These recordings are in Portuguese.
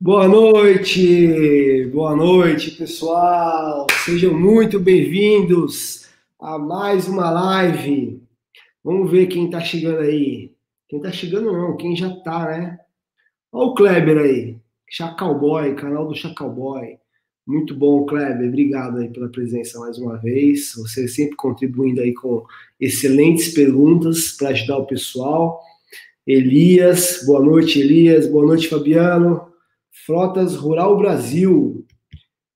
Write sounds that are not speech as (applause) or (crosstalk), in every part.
Boa noite, boa noite, pessoal. Sejam muito bem-vindos a mais uma live. Vamos ver quem tá chegando aí. Quem tá chegando não, quem já tá, né? Olha o Kleber aí, Chacalboy, canal do Chacalboy. Muito bom, Kleber. Obrigado aí pela presença mais uma vez. Você sempre contribuindo aí com excelentes perguntas para ajudar o pessoal. Elias, boa noite, Elias. Boa noite, Fabiano. Frotas Rural Brasil.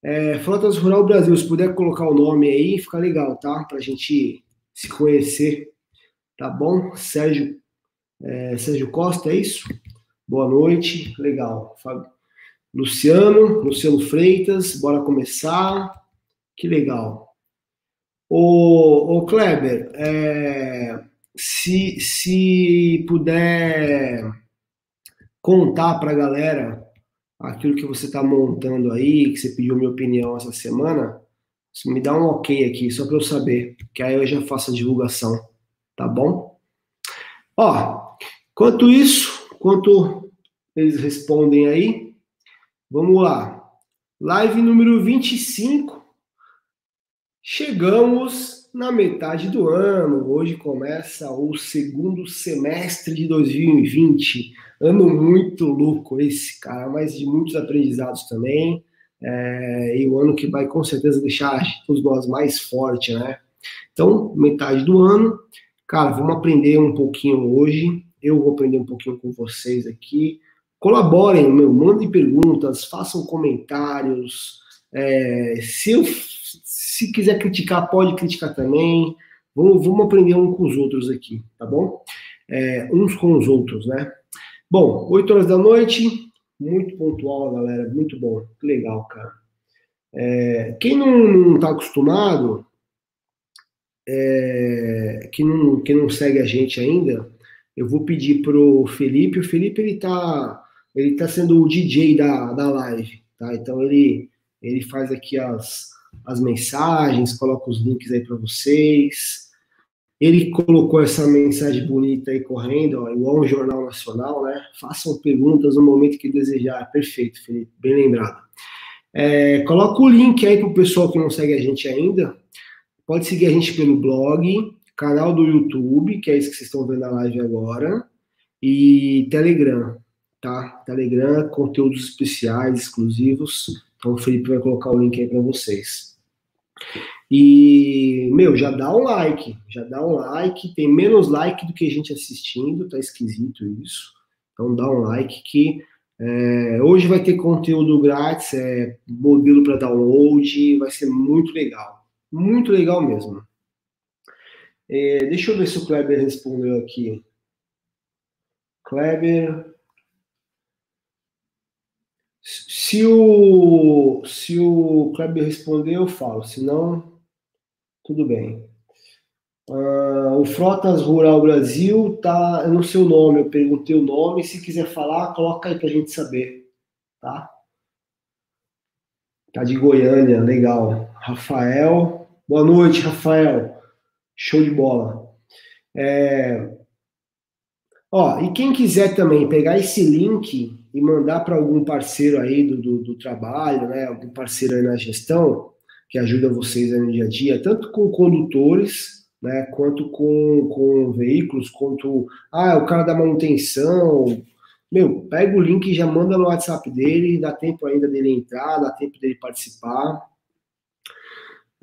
É, Frotas Rural Brasil, se puder colocar o nome aí, fica legal, tá? Pra gente se conhecer, tá bom? Sérgio, é, Sérgio Costa, é isso? Boa noite, legal. Luciano, Luciano Freitas, bora começar. Que legal. Ô, ô Kleber, é, se, se puder contar para a galera aquilo que você está montando aí, que você pediu minha opinião essa semana, me dá um ok aqui, só para eu saber, que aí eu já faço a divulgação, tá bom? Ó, quanto isso, quanto eles respondem aí, vamos lá. Live número 25. Chegamos na metade do ano. Hoje começa o segundo semestre de 2020. Ano muito louco esse, cara, mas de muitos aprendizados também. É, e o ano que vai com certeza deixar todos nós mais fortes, né? Então, metade do ano, cara, vamos aprender um pouquinho hoje. Eu vou aprender um pouquinho com vocês aqui. Colaborem, meu, mandem perguntas, façam comentários. É, se, eu, se quiser criticar, pode criticar também. Vamos, vamos aprender um com os outros aqui, tá bom? É, uns com os outros, né? Bom, 8 horas da noite, muito pontual, galera, muito bom, legal, cara. É, quem não está acostumado, é, que, não, que não segue a gente ainda, eu vou pedir pro Felipe, o Felipe ele tá, ele tá sendo o DJ da, da live, tá? Então ele, ele faz aqui as, as mensagens, coloca os links aí para vocês, ele colocou essa mensagem bonita aí correndo, ó, igual um jornal nacional, né? Façam perguntas no momento que desejar. Perfeito, Felipe, bem lembrado. É, coloca o link aí para o pessoal que não segue a gente ainda. Pode seguir a gente pelo blog, canal do YouTube, que é esse que vocês estão vendo na live agora, e Telegram, tá? Telegram, conteúdos especiais, exclusivos. Então o Felipe vai colocar o link aí para vocês. E, meu, já dá um like, já dá um like, tem menos like do que gente assistindo, tá esquisito isso. Então dá um like que é, hoje vai ter conteúdo grátis, é, modelo para download, vai ser muito legal. Muito legal mesmo. É, deixa eu ver se o Kleber respondeu aqui. Kleber. Se o, se o Kleber responder, eu falo. Se não, tudo bem. Uh, o Frotas Rural Brasil tá no seu nome, eu perguntei o nome. Se quiser falar, coloca aí pra gente saber, tá? Tá de Goiânia, legal. Rafael, boa noite, Rafael. Show de bola. É... Ó, e quem quiser também pegar esse link e mandar para algum parceiro aí do, do, do trabalho, né? Algum parceiro aí na gestão, que ajuda vocês no dia a dia, tanto com condutores, né, quanto com, com veículos, quanto, ah, o cara da manutenção, meu, pega o link e já manda no WhatsApp dele, dá tempo ainda dele entrar, dá tempo dele participar.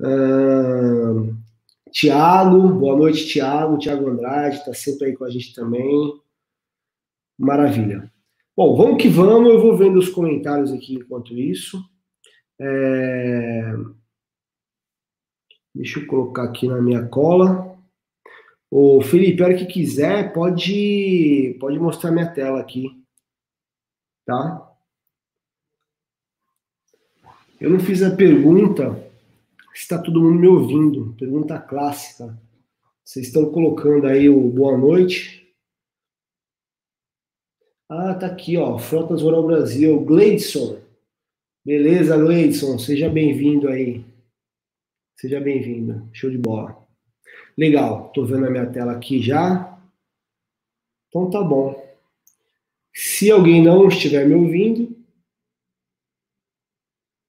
Uh, Tiago, boa noite, Tiago, Tiago Andrade, está sempre aí com a gente também. Maravilha. Bom, vamos que vamos, eu vou vendo os comentários aqui enquanto isso. É... Deixa eu colocar aqui na minha cola. O Felipe, a hora que quiser, pode, pode mostrar minha tela aqui. Tá? Eu não fiz a pergunta está todo mundo me ouvindo. Pergunta clássica. Vocês estão colocando aí o boa noite. Ah, tá aqui, ó. Frotas Rural Brasil. Gleidson. Beleza, Gleidson. Seja bem-vindo aí. Seja bem-vindo. Show de bola. Legal, tô vendo a minha tela aqui já. Então tá bom. Se alguém não estiver me ouvindo,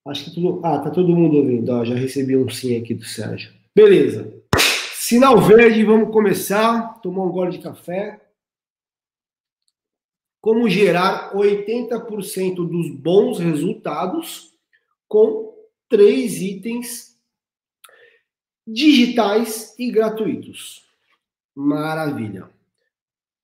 Acho que tudo. Ah, tá todo mundo ouvindo. Ó, já recebi um sim aqui do Sérgio. Beleza. Sinal verde, vamos começar. Tomar um gole de café. Como gerar 80% dos bons resultados com três itens digitais e gratuitos. Maravilha.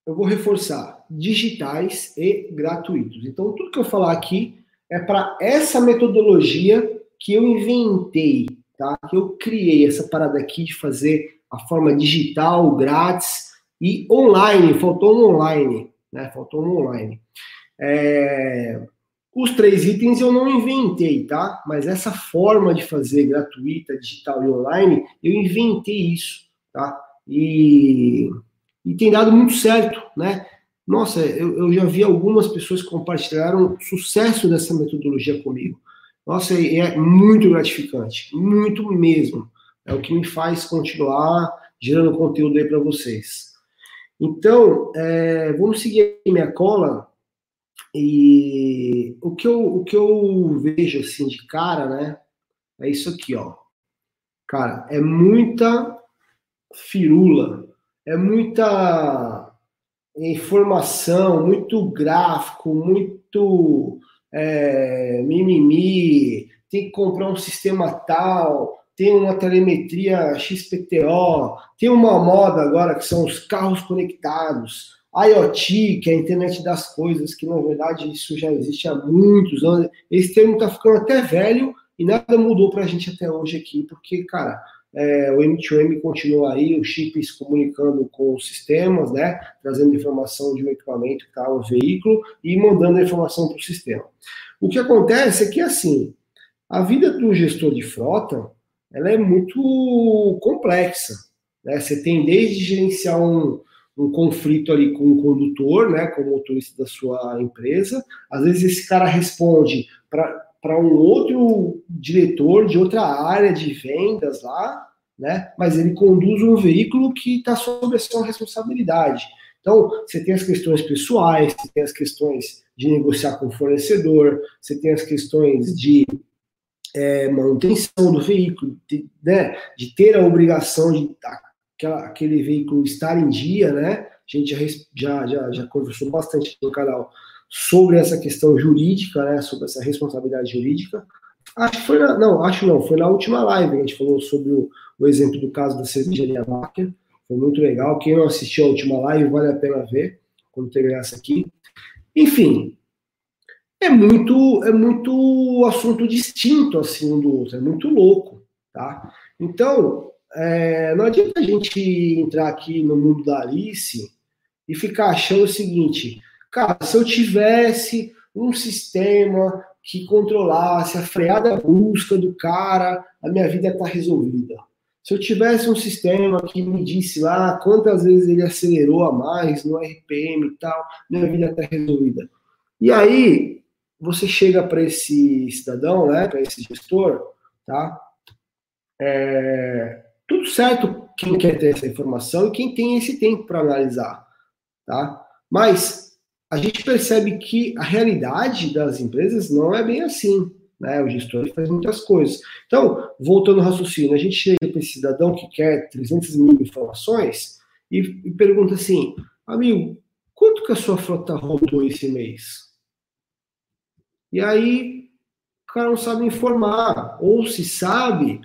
Eu vou reforçar: digitais e gratuitos. Então, tudo que eu falar aqui é para essa metodologia que eu inventei, tá? Que eu criei essa parada aqui de fazer a forma digital, grátis e online. Faltou um online, né? Faltou um online. É... Os três itens eu não inventei, tá? Mas essa forma de fazer gratuita, digital e online, eu inventei isso, tá? E, e tem dado muito certo, né? Nossa, eu, eu já vi algumas pessoas que compartilharam sucesso dessa metodologia comigo. Nossa, é muito gratificante, muito mesmo. É o que me faz continuar gerando conteúdo aí para vocês. Então, é, vamos seguir minha cola. E o que, eu, o que eu vejo assim de cara, né? É isso aqui, ó. Cara, é muita firula, é muita informação, muito gráfico, muito é, mimimi, tem que comprar um sistema tal, tem uma telemetria XPTO, tem uma moda agora que são os carros conectados, IoT, que é a internet das coisas, que na verdade isso já existe há muitos anos. Esse termo está ficando até velho e nada mudou para a gente até hoje aqui, porque, cara, é, o M2M continua aí, os chips comunicando com os sistemas, né, trazendo informação de um equipamento que está no veículo e mandando a informação para o sistema. O que acontece é que, assim, a vida do gestor de frota, ela é muito complexa. Né? Você tem desde gerenciar um, um conflito ali com o condutor, né, com o motorista da sua empresa, às vezes esse cara responde para um outro diretor de outra área de vendas lá, né? Mas ele conduz um veículo que está sob a sua responsabilidade. Então, você tem as questões pessoais, você tem as questões de negociar com o fornecedor, você tem as questões de é, manutenção do veículo, de, né, de ter a obrigação de aquela, aquele veículo estar em dia, né? A gente já, já, já, conversou bastante no canal sobre essa questão jurídica, né, sobre essa responsabilidade jurídica. Acho que foi na, não, acho não, foi na última live a gente falou sobre o, o exemplo do caso da cervejaria Baker. Foi muito legal. Quem não assistiu a última live, vale a pena ver quando terminar essa aqui. Enfim, é muito é muito assunto distinto assim um do outro, é muito louco, tá? Então, é, não adianta a gente entrar aqui no mundo da Alice e ficar achando o seguinte, Cara, se eu tivesse um sistema que controlasse a freada brusca do cara, a minha vida está resolvida. Se eu tivesse um sistema que me disse lá quantas vezes ele acelerou a mais no RPM e tal, minha vida está resolvida. E aí, você chega para esse cidadão, né, para esse gestor, tá? É, tudo certo quem quer ter essa informação e quem tem esse tempo para analisar, tá? Mas a gente percebe que a realidade das empresas não é bem assim. Né? O gestor faz muitas coisas. Então, voltando ao raciocínio, a gente chega para esse cidadão que quer 300 mil informações e, e pergunta assim, amigo, quanto que a sua frota rodou esse mês? E aí, o cara não sabe informar, ou se sabe,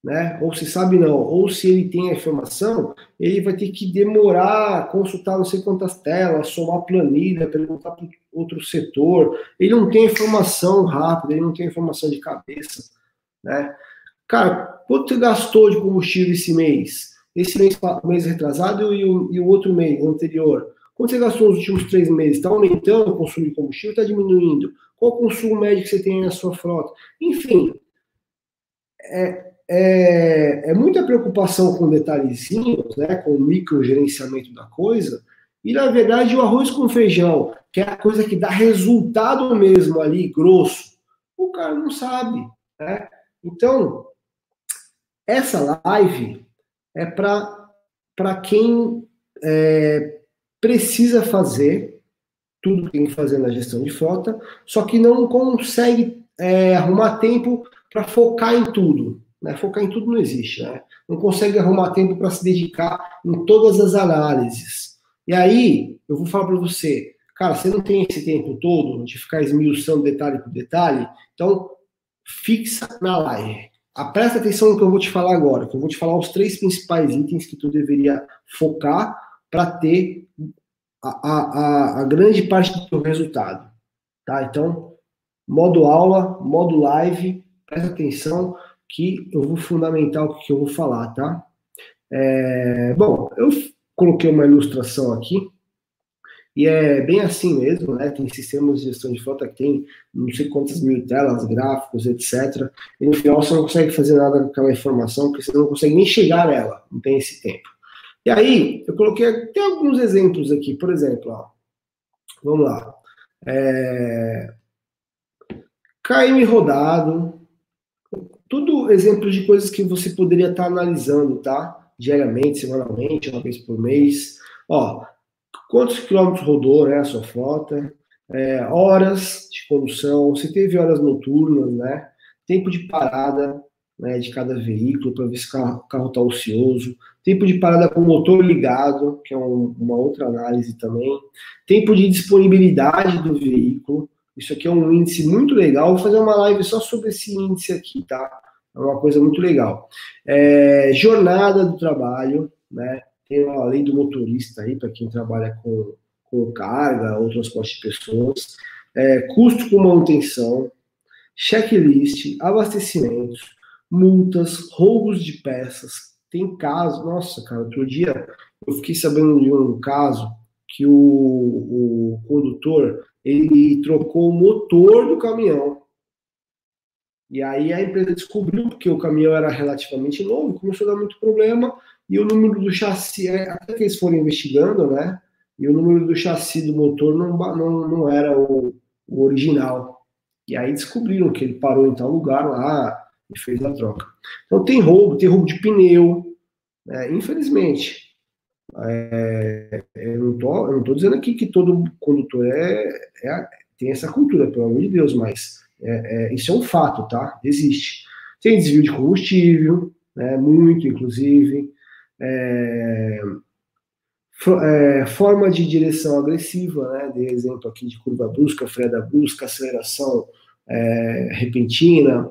né? Ou se sabe não, ou se ele tem a informação, ele vai ter que demorar, consultar não sei quantas telas, somar planilha, perguntar para outro setor. Ele não tem informação rápida, ele não tem informação de cabeça, né? Cara, quanto você gastou de combustível esse mês? Esse mês, mês retrasado e o, e o outro mês anterior? Quanto você gastou nos últimos três meses? Está aumentando o consumo de combustível? Está diminuindo? Qual o consumo médio que você tem na sua frota? Enfim, é, é, é muita preocupação com detalhezinhos, né, com o microgerenciamento da coisa, e na verdade o arroz com feijão, que é a coisa que dá resultado mesmo ali, grosso, o cara não sabe. Né? Então, essa live é para quem é, precisa fazer tudo que tem que fazer na gestão de frota, só que não consegue é, arrumar tempo para focar em tudo. Né? Focar em tudo não existe. Né? Não consegue arrumar tempo para se dedicar em todas as análises. E aí, eu vou falar para você, cara, você não tem esse tempo todo de ficar esmiuçando detalhe por detalhe, então fixa na live. A, presta atenção no que eu vou te falar agora, que eu vou te falar os três principais itens que tu deveria focar para ter a, a, a, grande parte do resultado. Tá? Então, modo aula, modo live, presta atenção que eu vou fundamentar o que eu vou falar, tá? É, bom, eu coloquei uma ilustração aqui, e é bem assim mesmo, né? Tem sistemas de gestão de frota que tem não sei quantas mil telas, gráficos, etc. E no final você não consegue fazer nada com aquela informação, porque você não consegue nem chegar nela, não tem esse tempo. E aí, eu coloquei até alguns exemplos aqui, por exemplo, ó, vamos lá. É, KM rodado, tudo exemplos de coisas que você poderia estar analisando, tá? Diariamente, semanalmente, uma vez por mês. Ó, quantos quilômetros rodou né, a sua frota, é, horas de condução, se teve horas noturnas, né, tempo de parada né, de cada veículo para ver se o carro está ocioso, tempo de parada com o motor ligado, que é um, uma outra análise também, tempo de disponibilidade do veículo, isso aqui é um índice muito legal, vou fazer uma live só sobre esse índice aqui, tá? É uma coisa muito legal. É, jornada do trabalho, né? Tem a lei do motorista aí, para quem trabalha com, com carga ou transporte de pessoas. É, custo com manutenção, checklist, abastecimentos, multas, roubos de peças. Tem caso, nossa, cara, outro dia eu fiquei sabendo de um caso que o, o condutor ele trocou o motor do caminhão. E aí a empresa descobriu, porque o caminhão era relativamente novo, começou a dar muito problema, e o número do chassi, é, até que eles foram investigando, né? E o número do chassi do motor não, não, não era o, o original. E aí descobriram que ele parou em tal lugar lá e fez a troca. Então tem roubo, tem roubo de pneu, né? infelizmente. É, eu, não tô, eu não tô dizendo aqui que todo condutor é, é tem essa cultura, pelo amor de Deus, mas é, é, isso é um fato, tá? Existe. Tem desvio de combustível, né? muito, inclusive é, é, forma de direção agressiva, né? De exemplo aqui de curva brusca, freio da brusca, aceleração é, repentina,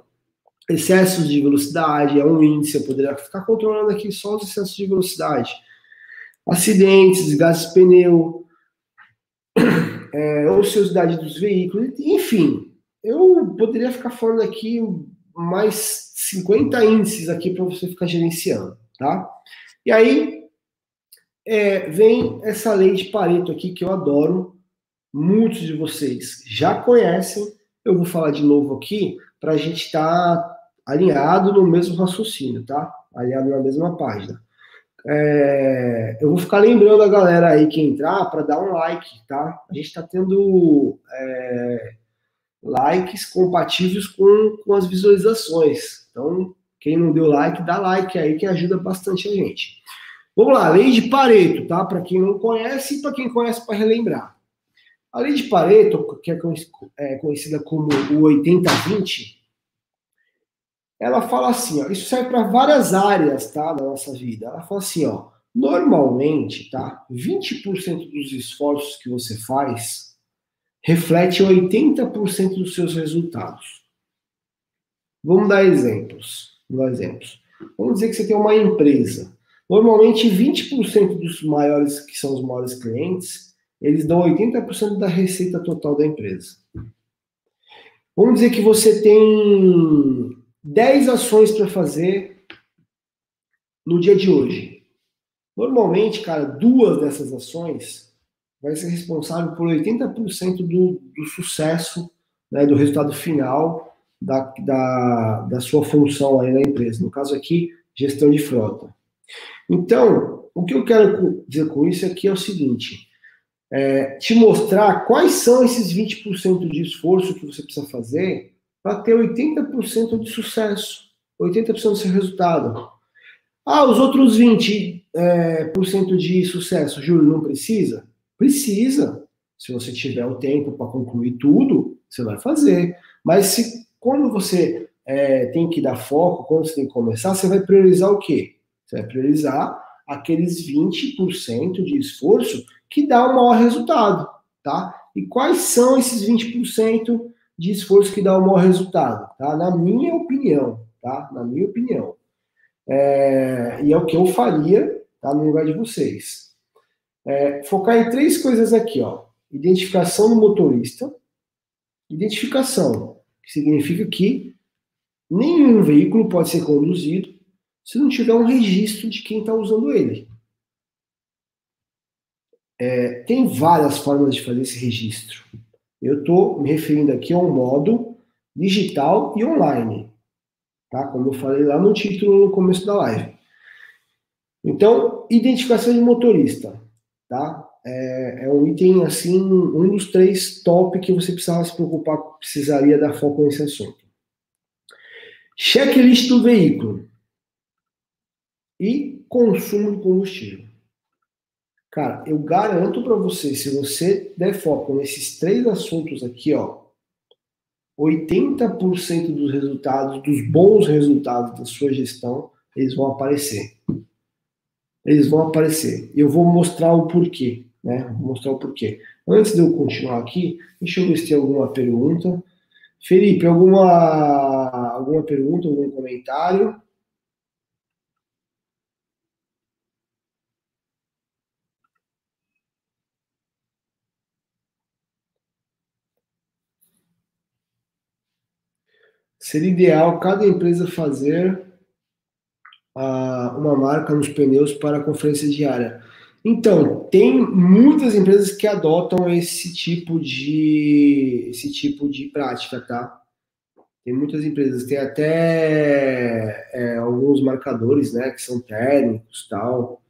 excessos de velocidade, é um índice, eu poderia ficar controlando aqui só os excessos de velocidade. Acidentes, desgaste de pneu, é, ociosidade dos veículos, enfim, eu poderia ficar falando aqui mais 50 índices aqui para você ficar gerenciando, tá? E aí é, vem essa lei de Pareto aqui que eu adoro, muitos de vocês já conhecem, eu vou falar de novo aqui para a gente estar tá alinhado no mesmo raciocínio, tá? Alinhado na mesma página. É, eu vou ficar lembrando a galera aí que entrar para dar um like, tá? A gente está tendo é, likes compatíveis com, com as visualizações. Então, quem não deu like, dá like aí que ajuda bastante a gente. Vamos lá, lei de Pareto, tá? Para quem não conhece e para quem conhece para relembrar. A lei de Pareto, que é, é conhecida como o 80-20, ela fala assim, ó, isso serve para várias áreas, tá, da nossa vida. Ela fala assim, ó, normalmente, tá, 20% dos esforços que você faz reflete 80% dos seus resultados. Vamos dar exemplos dar exemplos. Vamos dizer que você tem uma empresa. Normalmente, 20% dos maiores, que são os maiores clientes, eles dão 80% da receita total da empresa. Vamos dizer que você tem 10 ações para fazer no dia de hoje. Normalmente, cara, duas dessas ações vai ser responsável por 80% do, do sucesso, né, do resultado final da, da, da sua função aí na empresa. No caso aqui, gestão de frota. Então, o que eu quero dizer com isso aqui é o seguinte: é, te mostrar quais são esses 20% de esforço que você precisa fazer para ter 80% de sucesso, 80% do seu resultado. Ah, os outros 20% é, por cento de sucesso, Júlio, não precisa? Precisa. Se você tiver o tempo para concluir tudo, você vai fazer. Mas se quando você é, tem que dar foco, quando você tem que começar, você vai priorizar o quê? Você vai priorizar aqueles 20% de esforço que dá o maior resultado, tá? E quais são esses 20% de esforço que dá o maior resultado, tá? Na minha opinião, tá? Na minha opinião. É, e é o que eu faria, tá? No lugar de vocês. É, focar em três coisas aqui, ó. Identificação do motorista. Identificação, que significa que nenhum veículo pode ser conduzido se não tiver um registro de quem está usando ele. É, tem várias formas de fazer esse registro. Eu estou me referindo aqui a um modo digital e online, tá? Como eu falei lá no título no começo da live. Então, identificação de motorista, tá? É, é um item assim, um dos três top que você precisava se preocupar, precisaria dar foco nesse assunto. Checklist do veículo e consumo de combustível. Cara, eu garanto para você, se você der foco nesses três assuntos aqui, ó, 80% dos resultados, dos bons resultados da sua gestão, eles vão aparecer. Eles vão aparecer. Eu vou mostrar o porquê, né? Vou mostrar o porquê. Antes de eu continuar aqui, deixa eu ver se tem alguma pergunta. Felipe, alguma alguma pergunta, algum comentário? Seria ideal cada empresa fazer uh, uma marca nos pneus para a conferência diária. Então, tem muitas empresas que adotam esse tipo de esse tipo de prática, tá? Tem muitas empresas, tem até é, alguns marcadores, né, que são técnicos, tal.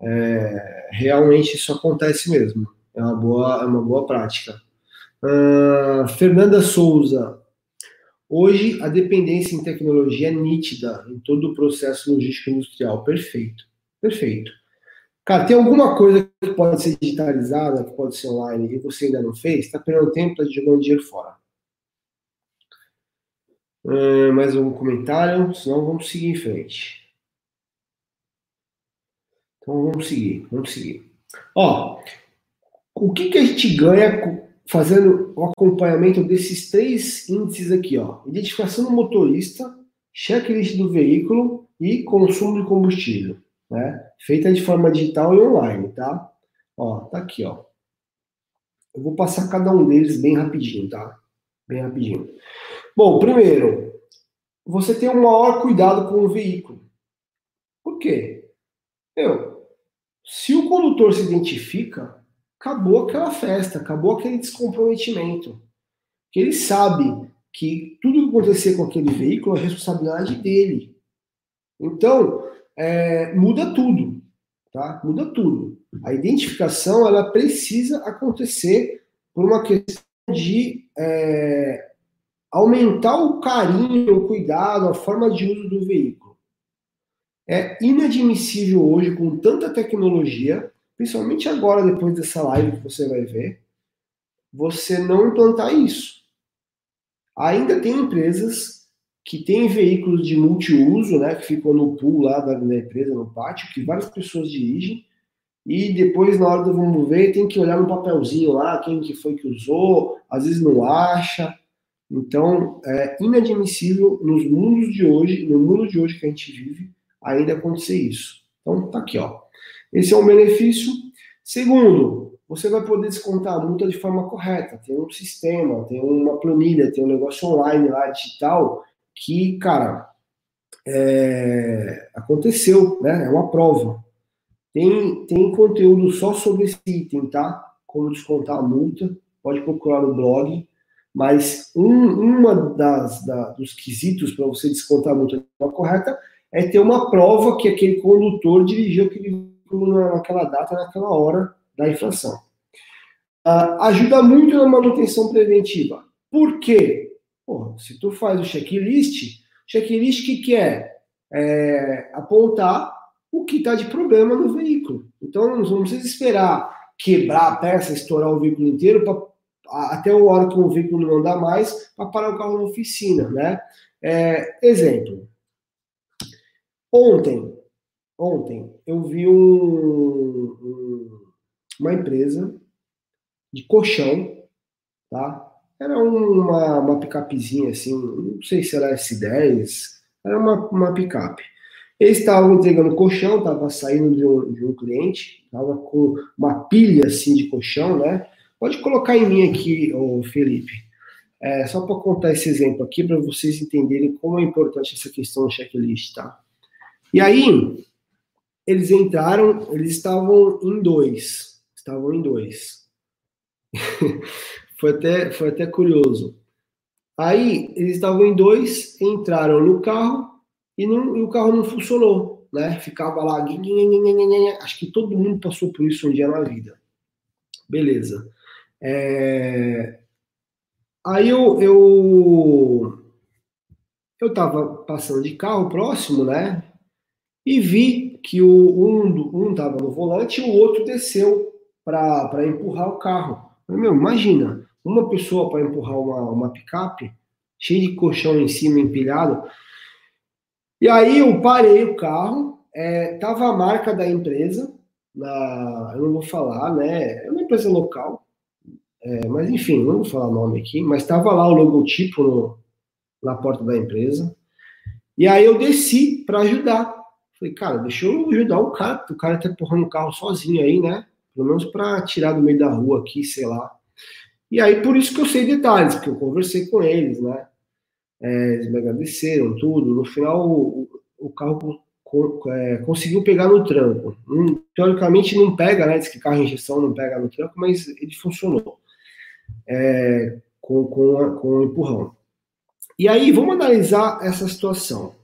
É, realmente isso acontece mesmo. É uma boa, é uma boa prática. Uh, Fernanda Souza, Hoje, a dependência em tecnologia é nítida em todo o processo logístico industrial. Perfeito. Perfeito. Cara, tem alguma coisa que pode ser digitalizada, que pode ser online, e você ainda não fez? Está perdendo tempo, está jogando dinheiro fora. Uh, mais algum comentário? Senão vamos seguir em frente. Então vamos seguir, vamos seguir. Ó, o que, que a gente ganha fazendo o acompanhamento desses três índices aqui, ó. Identificação do motorista, checklist do veículo e consumo de combustível, né? Feita de forma digital e online, tá? Ó, tá aqui, ó. Eu vou passar cada um deles bem rapidinho, tá? Bem rapidinho. Bom, primeiro, você tem um maior cuidado com o veículo. Por quê? Eu, se o condutor se identifica, acabou aquela festa, acabou aquele descomprometimento. Que ele sabe que tudo que acontecer com aquele veículo é responsabilidade dele. Então, é, muda tudo, tá? Muda tudo. A identificação, ela precisa acontecer por uma questão de é, aumentar o carinho, o cuidado, a forma de uso do veículo. É inadmissível hoje, com tanta tecnologia, principalmente agora, depois dessa live que você vai ver, você não implantar isso. Ainda tem empresas que têm veículos de multiuso, né, que ficam no pool lá da, da empresa, no pátio, que várias pessoas dirigem, e depois, na hora do vamos ver, tem que olhar no papelzinho lá, quem que foi que usou, às vezes não acha. Então, é inadmissível nos mundos de hoje, no mundo de hoje que a gente vive, ainda acontecer isso. Então, tá aqui, ó. Esse é um benefício. Segundo, você vai poder descontar a multa de forma correta. Tem um sistema, tem uma planilha, tem um negócio online lá, digital, que, cara, é... aconteceu, né? É uma prova. Tem, tem conteúdo só sobre esse item, tá? Como descontar a multa, pode procurar no blog. Mas um, uma das da, dos quesitos para você descontar a multa de forma correta é ter uma prova que aquele condutor dirigiu aquele naquela data, naquela hora da inflação. Uh, ajuda muito na manutenção preventiva. Por quê? Se tu faz o checklist, checklist que, que é? é apontar o que está de problema no veículo. Então, não precisa esperar quebrar a peça, estourar o veículo inteiro para até o hora que o veículo não anda mais, para parar o carro na oficina, né? É, exemplo. Ontem, ontem eu vi um, um, uma empresa de colchão, tá? Era uma, uma picapezinha assim, não sei se era S10, era uma, uma picape. Eles estavam entregando colchão, estava saindo de um, de um cliente, estava com uma pilha assim de colchão, né? Pode colocar em mim aqui, ô Felipe. É, só para contar esse exemplo aqui, para vocês entenderem como é importante essa questão do checklist, tá? E aí, eles entraram, eles estavam em dois. Estavam em dois. (laughs) foi, até, foi até curioso. Aí, eles estavam em dois, entraram no carro e, não, e o carro não funcionou, né? Ficava lá, acho que todo mundo passou por isso um dia na vida. Beleza. É... Aí eu, eu eu tava passando de carro próximo, né? E vi que o um um tava no volante e o outro desceu para empurrar o carro. Meu, imagina, uma pessoa para empurrar uma, uma picape cheia de colchão em cima empilhado. E aí eu parei o carro, é, tava a marca da empresa, na, eu não vou falar, né? É uma empresa local, é, mas enfim, não vou falar o nome aqui, mas estava lá o logotipo no, na porta da empresa. E aí eu desci para ajudar. Falei, cara, deixa eu ajudar o cara, o cara tá empurrando o carro sozinho aí, né? Pelo menos para tirar do meio da rua aqui, sei lá. E aí por isso que eu sei detalhes, porque eu conversei com eles, né? É, eles me agradeceram, tudo. No final, o, o carro é, conseguiu pegar no tranco. Um, teoricamente não pega, né? Diz que carro injeção não pega no tranco, mas ele funcionou é, com, com, a, com o empurrão. E aí, vamos analisar essa situação.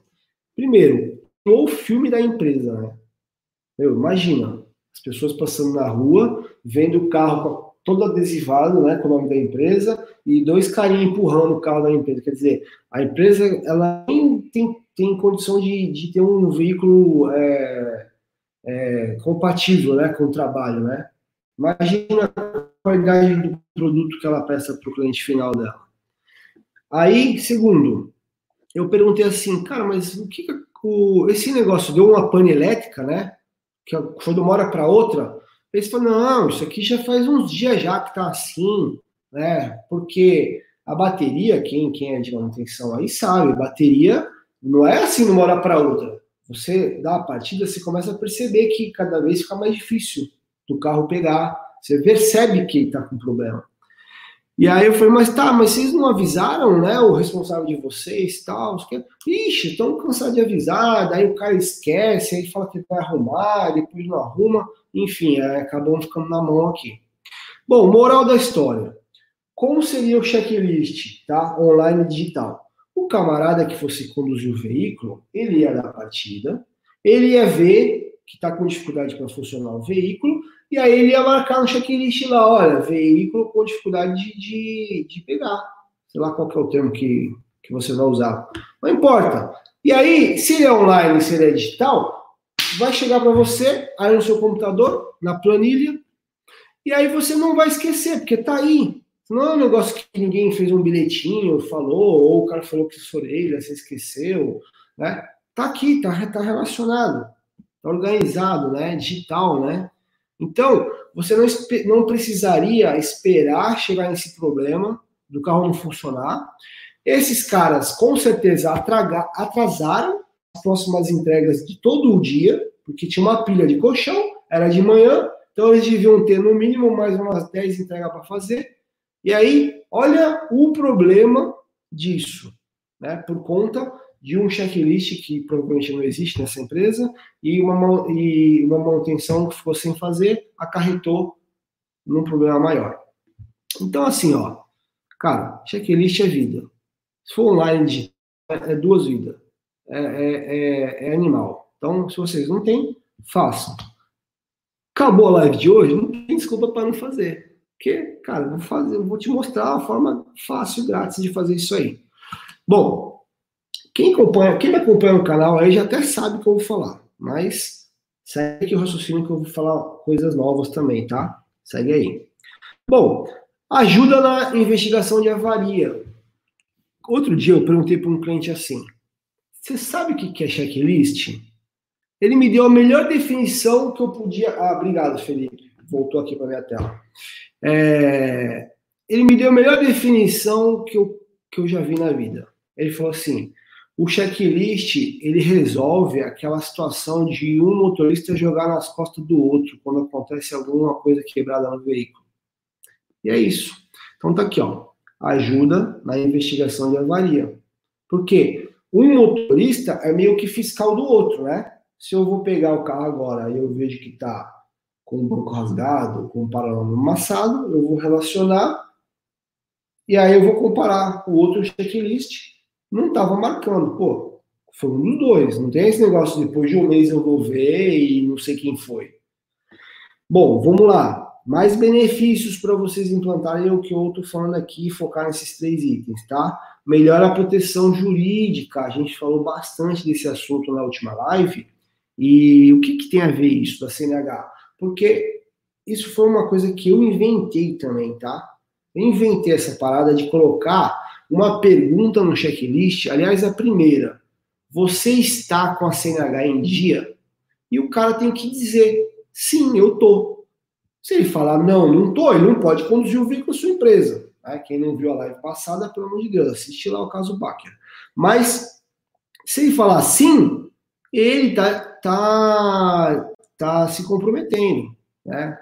Primeiro, o filme da empresa, né? Meu, imagina, as pessoas passando na rua, vendo o carro todo adesivado, né, com o nome da empresa, e dois carinhos empurrando o carro da empresa. Quer dizer, a empresa, ela nem tem, tem condição de, de ter um veículo é, é, compatível, né, com o trabalho, né? Imagina qualidade do produto que ela presta para o cliente final dela. Aí, segundo, eu perguntei assim, cara, mas o que, que o, esse negócio deu uma pane elétrica, né? Que foi de uma hora para outra. Eles falaram, não, isso aqui já faz uns dias já que tá assim, né? Porque a bateria, quem, quem é de manutenção aí sabe, bateria não é assim de uma hora para outra. Você dá a partida, você começa a perceber que cada vez fica mais difícil do carro pegar você percebe que está com problema. E aí eu falei, mas tá, mas vocês não avisaram, né, o responsável de vocês tal? Ixi, estão cansados de avisar, daí o cara esquece, aí fala que vai arrumar, depois não arruma, enfim, é, acabam ficando na mão aqui. Bom, moral da história. Como seria o checklist, tá, online digital? O camarada que fosse conduzir o veículo, ele ia dar partida, ele ia ver que está com dificuldade para funcionar o veículo, e aí ele ia marcar no checklist lá, olha, veículo com dificuldade de, de, de pegar. Sei lá qual é o termo que, que você vai usar. Não importa. E aí, se ele é online, se ele é digital, vai chegar para você aí no seu computador, na planilha, e aí você não vai esquecer, porque tá aí. Não é um negócio que ninguém fez um bilhetinho, falou, ou o cara falou que sua orelha, você esqueceu, né? Tá aqui, tá, tá relacionado, tá organizado, né? Digital, né? Então, você não, não precisaria esperar chegar nesse problema do carro não funcionar. Esses caras, com certeza, atraga, atrasaram as próximas entregas de todo o dia, porque tinha uma pilha de colchão, era de manhã, então eles deviam ter no mínimo mais umas 10 entregas para fazer. E aí, olha o problema disso, né? Por conta de um checklist que provavelmente não existe nessa empresa e uma, e uma manutenção que ficou sem fazer acarretou num problema maior. Então, assim, ó, cara, checklist é vida. Se for online é duas vidas. É, é, é, é animal. Então, se vocês não têm, façam. Acabou a live de hoje, não tem desculpa para não fazer. Porque, cara, vou fazer, vou te mostrar a forma fácil e grátis de fazer isso aí. Bom, quem acompanha, quem me acompanha no canal aí já até sabe o que eu vou falar, mas segue o raciocínio que eu vou falar coisas novas também, tá? Segue aí. Bom, Ajuda na investigação de avaria. Outro dia eu perguntei para um cliente assim: Você sabe o que é checklist? Ele me deu a melhor definição que eu podia. Ah, obrigado, Felipe. Voltou aqui para minha tela. É... Ele me deu a melhor definição que eu, que eu já vi na vida. Ele falou assim: o checklist ele resolve aquela situação de um motorista jogar nas costas do outro quando acontece alguma coisa quebrada no veículo. E é isso. Então tá aqui, ó. Ajuda na investigação de avaria. Porque um motorista é meio que fiscal do outro, né? Se eu vou pegar o carro agora e eu vejo que tá com o banco rasgado, com o paralama amassado, eu vou relacionar e aí eu vou comparar o outro checklist não estava marcando. Pô, foi um dos dois. Não tem esse negócio depois de um mês eu vou ver e não sei quem foi. Bom, vamos lá. Mais benefícios para vocês implantarem o que eu estou falando aqui, focar nesses três itens, tá? Melhora a proteção jurídica. A gente falou bastante desse assunto na última live. E o que, que tem a ver isso da CNH? Porque isso foi uma coisa que eu inventei também, tá? Eu inventei essa parada de colocar uma pergunta no checklist, aliás, a primeira, você está com a CNH em dia? E o cara tem que dizer, sim, eu tô. Se ele falar, não, não tô, ele não pode conduzir o veículo da sua empresa. Né? Quem não viu a live passada, pelo amor de Deus, assiste lá o caso Bacher. Mas, se ele falar sim, ele tá, tá, tá se comprometendo, né?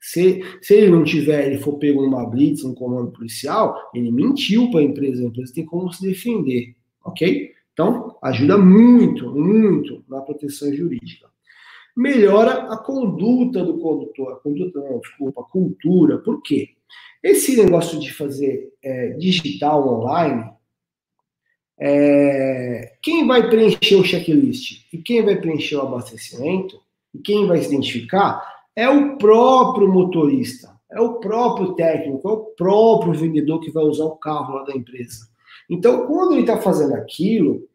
Se, se ele não tiver, ele for pego numa blitz, um comando policial, ele mentiu para a empresa, a empresa tem como se defender, ok? Então, ajuda muito, muito na proteção jurídica. Melhora a conduta do condutor, a conduta não, desculpa, a cultura. Por quê? Esse negócio de fazer é, digital online, é, quem vai preencher o checklist e quem vai preencher o abastecimento e quem vai se identificar é o próprio motorista, é o próprio técnico, é o próprio vendedor que vai usar o carro lá da empresa. Então, quando ele está fazendo aquilo,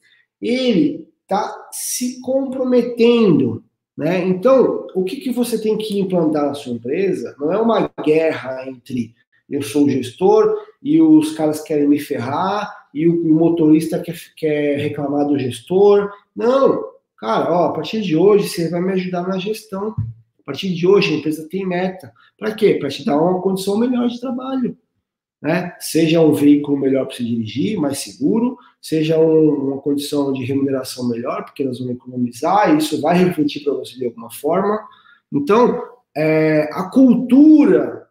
ele está se comprometendo. Né? Então, o que, que você tem que implantar na sua empresa não é uma guerra entre eu sou o gestor e os caras querem me ferrar e o, motorista quer, quer reclamar do gestor. Não, cara, ó, a partir de hoje você vai me ajudar na gestão. A partir de hoje, a empresa tem meta. Para quê? Para te dar uma condição melhor de trabalho. Né? Seja um veículo melhor para se dirigir, mais seguro, seja um, uma condição de remuneração melhor, porque nós vamos economizar, e isso vai refletir para você de alguma forma. Então, é, a cultura,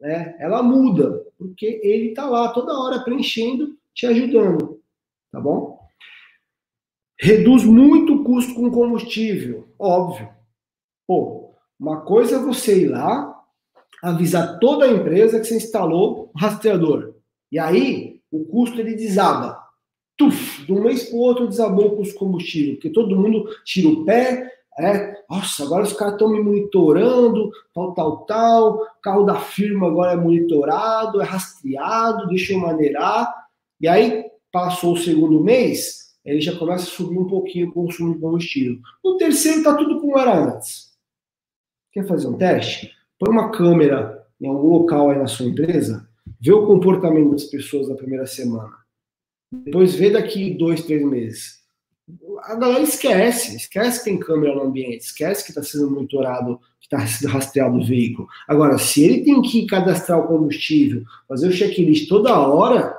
né, ela muda, porque ele está lá toda hora preenchendo, te ajudando, tá bom? Reduz muito o custo com combustível, óbvio. Pô, uma coisa é você ir lá, avisar toda a empresa que você instalou o rastreador. E aí, o custo ele desaba. Tuf, de um mês para o outro desabou o custo de combustível, porque todo mundo tira o pé, é, nossa, agora os caras estão me monitorando, tal, tal, tal, o carro da firma agora é monitorado, é rastreado, deixa eu maneirar. E aí, passou o segundo mês, ele já começa a subir um pouquinho o consumo de combustível. No terceiro, está tudo como era antes. Quer fazer um teste? Põe uma câmera em algum local aí na sua empresa, vê o comportamento das pessoas na primeira semana. Depois vê daqui dois, três meses. A galera esquece, esquece que tem câmera no ambiente, esquece que está sendo monitorado, que está sendo rastreado o veículo. Agora, se ele tem que cadastrar o combustível, fazer o checklist toda hora,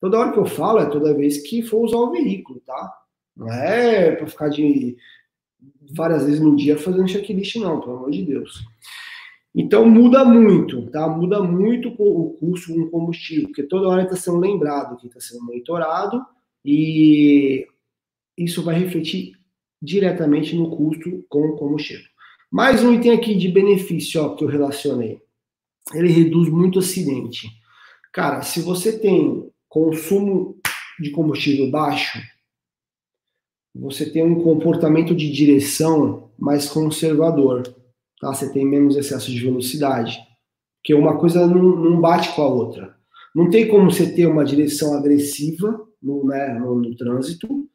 toda hora que eu falo é toda vez que for usar o veículo, tá? Não é para ficar de várias vezes no dia fazendo checklist, não, pelo amor de Deus. Então muda muito, tá? Muda muito o custo com combustível, porque toda hora está sendo lembrado que está sendo monitorado e isso vai refletir diretamente no custo com o combustível. Mais um item aqui de benefício ó, que eu relacionei. Ele reduz muito acidente. Cara, se você tem consumo de combustível baixo, você tem um comportamento de direção mais conservador, tá? Você tem menos excesso de velocidade, porque uma coisa não, não bate com a outra. Não tem como você ter uma direção agressiva no, né, no, no trânsito,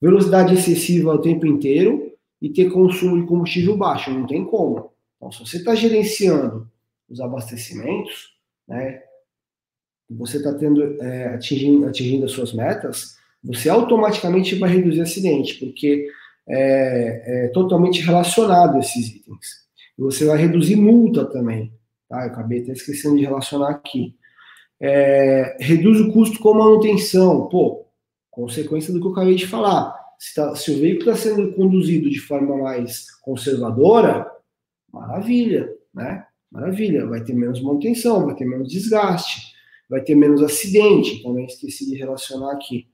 velocidade excessiva o tempo inteiro e ter consumo de combustível baixo. Não tem como. Então, se você está gerenciando os abastecimentos, né, você está tendo é, atingindo, atingindo as suas metas, você automaticamente vai reduzir acidente, porque é, é totalmente relacionado esses itens. Você vai reduzir multa também. Tá? Eu acabei até esquecendo de relacionar aqui. É, reduz o custo com manutenção. Pô, consequência do que eu acabei de falar. Se, tá, se o veículo está sendo conduzido de forma mais conservadora, maravilha, né? Maravilha. Vai ter menos manutenção, vai ter menos desgaste, vai ter menos acidente. Também esqueci de relacionar aqui.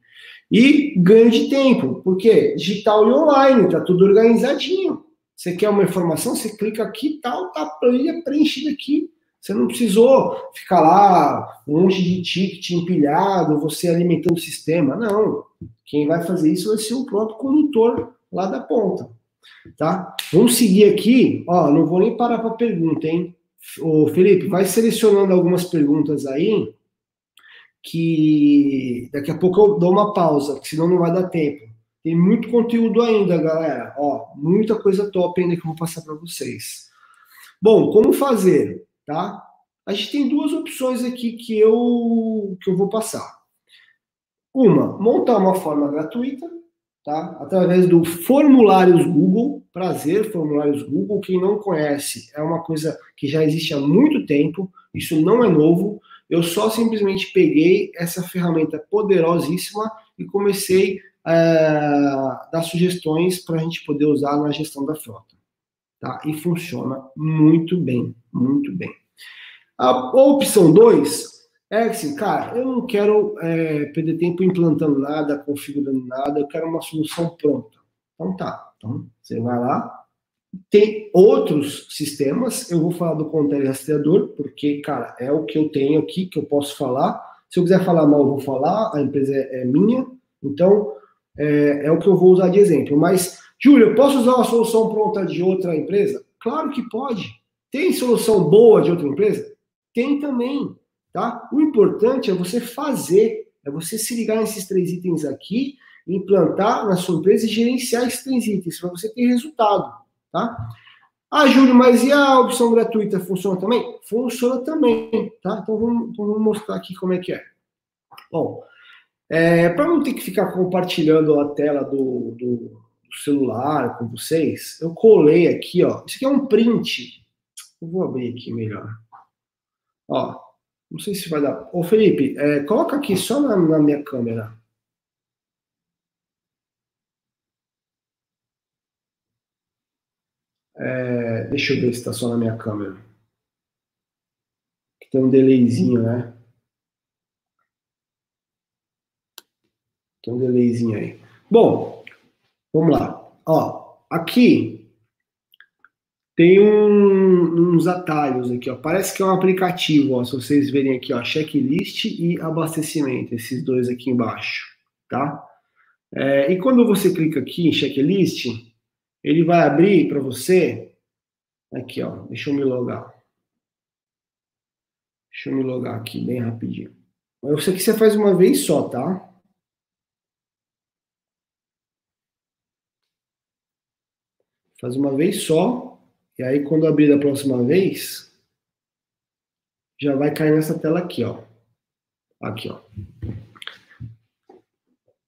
E ganho de tempo, porque digital e online, tá tudo organizadinho. Você quer uma informação, você clica aqui tal, tá planilha preenchida aqui. Você não precisou ficar lá, um monte de ticket empilhado, você alimentando o sistema. Não. Quem vai fazer isso vai ser o próprio condutor lá da ponta. Tá? Vamos seguir aqui. Ó, não vou nem parar para pergunta, hein? Ô, Felipe, vai selecionando algumas perguntas aí, que daqui a pouco eu dou uma pausa, senão não vai dar tempo. Tem muito conteúdo ainda, galera. Ó, muita coisa top ainda que eu vou passar para vocês. Bom, como fazer, tá? A gente tem duas opções aqui que eu que eu vou passar. Uma, montar uma forma gratuita, tá? Através do formulários Google. Prazer, formulários Google. Quem não conhece, é uma coisa que já existe há muito tempo. Isso não é novo. Eu só simplesmente peguei essa ferramenta poderosíssima e comecei é, dar sugestões para a gente poder usar na gestão da frota. Tá? E funciona muito bem, muito bem. A opção 2 é assim, cara, eu não quero é, perder tempo implantando nada, configurando nada, eu quero uma solução pronta. Então tá, então você vai lá. Tem outros sistemas, eu vou falar do Contele Rastreador, porque, cara, é o que eu tenho aqui, que eu posso falar. Se eu quiser falar mal, eu vou falar, a empresa é, é minha. Então, é, é o que eu vou usar de exemplo. Mas, Júlio, eu posso usar uma solução pronta de outra empresa? Claro que pode. Tem solução boa de outra empresa? Tem também, tá? O importante é você fazer, é você se ligar nesses três itens aqui, implantar na sua empresa e gerenciar esses três itens para você ter resultado, tá? Ah, Júlio, mas e a opção gratuita funciona também? Funciona também, tá? Então vamos, então vamos mostrar aqui como é que é. Bom, é, Para não ter que ficar compartilhando a tela do, do, celular com vocês, eu colei aqui, ó. Isso aqui é um print. Eu vou abrir aqui melhor. Ó, não sei se vai dar. Ô, Felipe, é, coloca aqui só na, na minha câmera. É, deixa eu ver se está só na minha câmera. Tem um delayzinho, né? Tem um delayzinho aí. Bom, vamos lá. Ó, aqui tem um, uns atalhos aqui, ó. Parece que é um aplicativo, ó. Se vocês verem aqui, ó, checklist e abastecimento, esses dois aqui embaixo, tá? É, e quando você clica aqui em checklist, ele vai abrir para você. Aqui, ó. Deixa eu me logar. Deixa eu me logar aqui bem rapidinho. Isso aqui você faz uma vez só, tá? Faz uma vez só, e aí quando abrir da próxima vez, já vai cair nessa tela aqui, ó. Aqui, ó.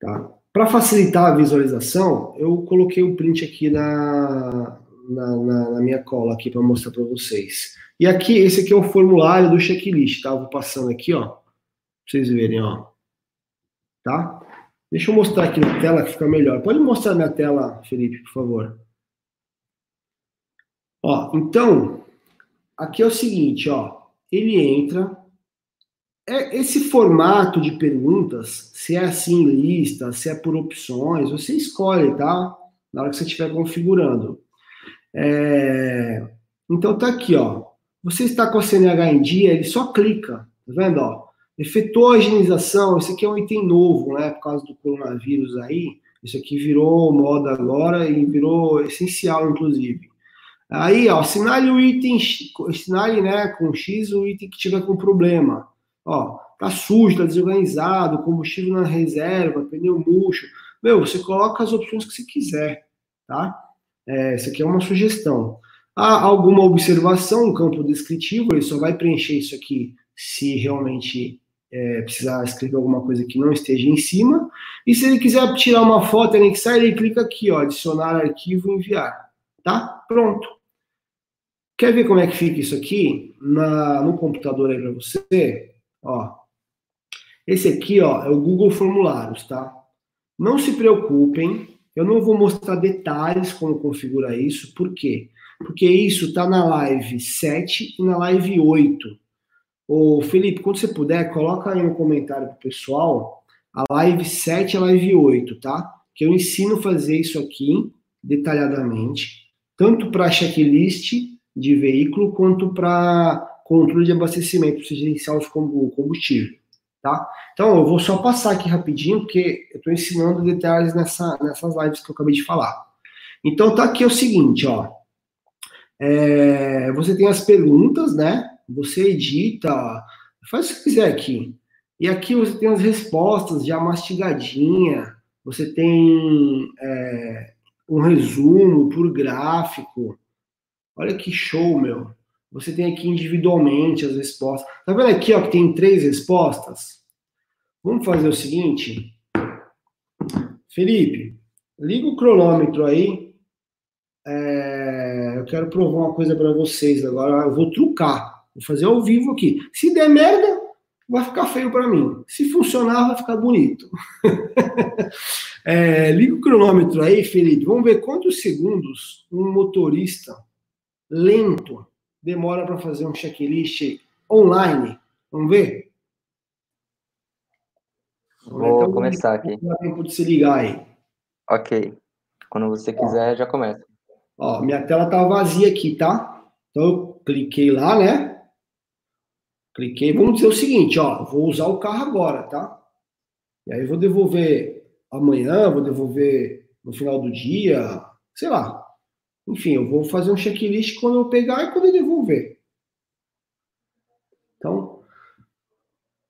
Tá? Para facilitar a visualização, eu coloquei o um print aqui na, na, na, na minha cola aqui para mostrar para vocês. E aqui, esse aqui é o formulário do checklist, tá? Eu vou passando aqui, ó, pra vocês verem, ó. Tá? Deixa eu mostrar aqui na tela que fica melhor. Pode mostrar minha tela, Felipe, por favor. Ó, então, aqui é o seguinte, ó, ele entra, é esse formato de perguntas, se é assim lista, se é por opções, você escolhe, tá? Na hora que você estiver configurando. É, então tá aqui, ó. Você está com a CNH em dia, ele só clica, tá vendo, ó? Efetuou a higienização, esse aqui é um item novo, né? Por causa do coronavírus aí. Isso aqui virou moda agora e virou essencial, inclusive. Aí, ó, assinale o item, assinale, né, com X o item que tiver com problema. Ó, tá sujo, tá desorganizado, combustível na reserva, pneu murcho. Meu, você coloca as opções que você quiser, tá? É, essa aqui é uma sugestão. Há alguma observação no campo descritivo, ele só vai preencher isso aqui se realmente é, precisar escrever alguma coisa que não esteja em cima. E se ele quiser tirar uma foto anexar, ele clica aqui, ó, adicionar arquivo enviar. Tá? Pronto. Quer ver como é que fica isso aqui na, no computador aí para você? Ó, esse aqui, ó, é o Google Formulários, tá? Não se preocupem, eu não vou mostrar detalhes como configura isso, por quê? Porque isso está na live 7 e na live 8. Ô, Felipe, quando você puder, coloca aí um comentário pro pessoal, a live 7 e a live 8, tá? Que eu ensino a fazer isso aqui detalhadamente, tanto para checklist de veículo quanto para controle de abastecimento, gerenciar os combustível, tá? Então, eu vou só passar aqui rapidinho, porque eu estou ensinando detalhes nessa, nessas lives que eu acabei de falar. Então, tá aqui o seguinte, ó. É, você tem as perguntas, né? Você edita, faz o que quiser aqui. E aqui você tem as respostas já mastigadinha, você tem é, um resumo por gráfico. Olha que show, meu. Você tem aqui individualmente as respostas. Tá vendo aqui, ó, que tem três respostas? Vamos fazer o seguinte. Felipe, liga o cronômetro aí. É, eu quero provar uma coisa para vocês agora. Eu vou trucar. Vou fazer ao vivo aqui. Se der merda, vai ficar feio para mim. Se funcionar, vai ficar bonito. (laughs) é, liga o cronômetro aí, Felipe. Vamos ver quantos segundos um motorista lento demora para fazer um checklist online. Vamos ver? Vou então, começar aqui. Dá tempo de se ligar aí. Ok. Quando você quiser, ó, já começa. Ó, minha tela tá vazia aqui, tá? Então eu cliquei lá, né? Cliquei. Vamos dizer o seguinte, ó. Vou usar o carro agora, tá? E aí vou devolver amanhã, vou devolver no final do dia, sei lá. Enfim, eu vou fazer um checklist quando eu pegar e quando eu devolver. Então,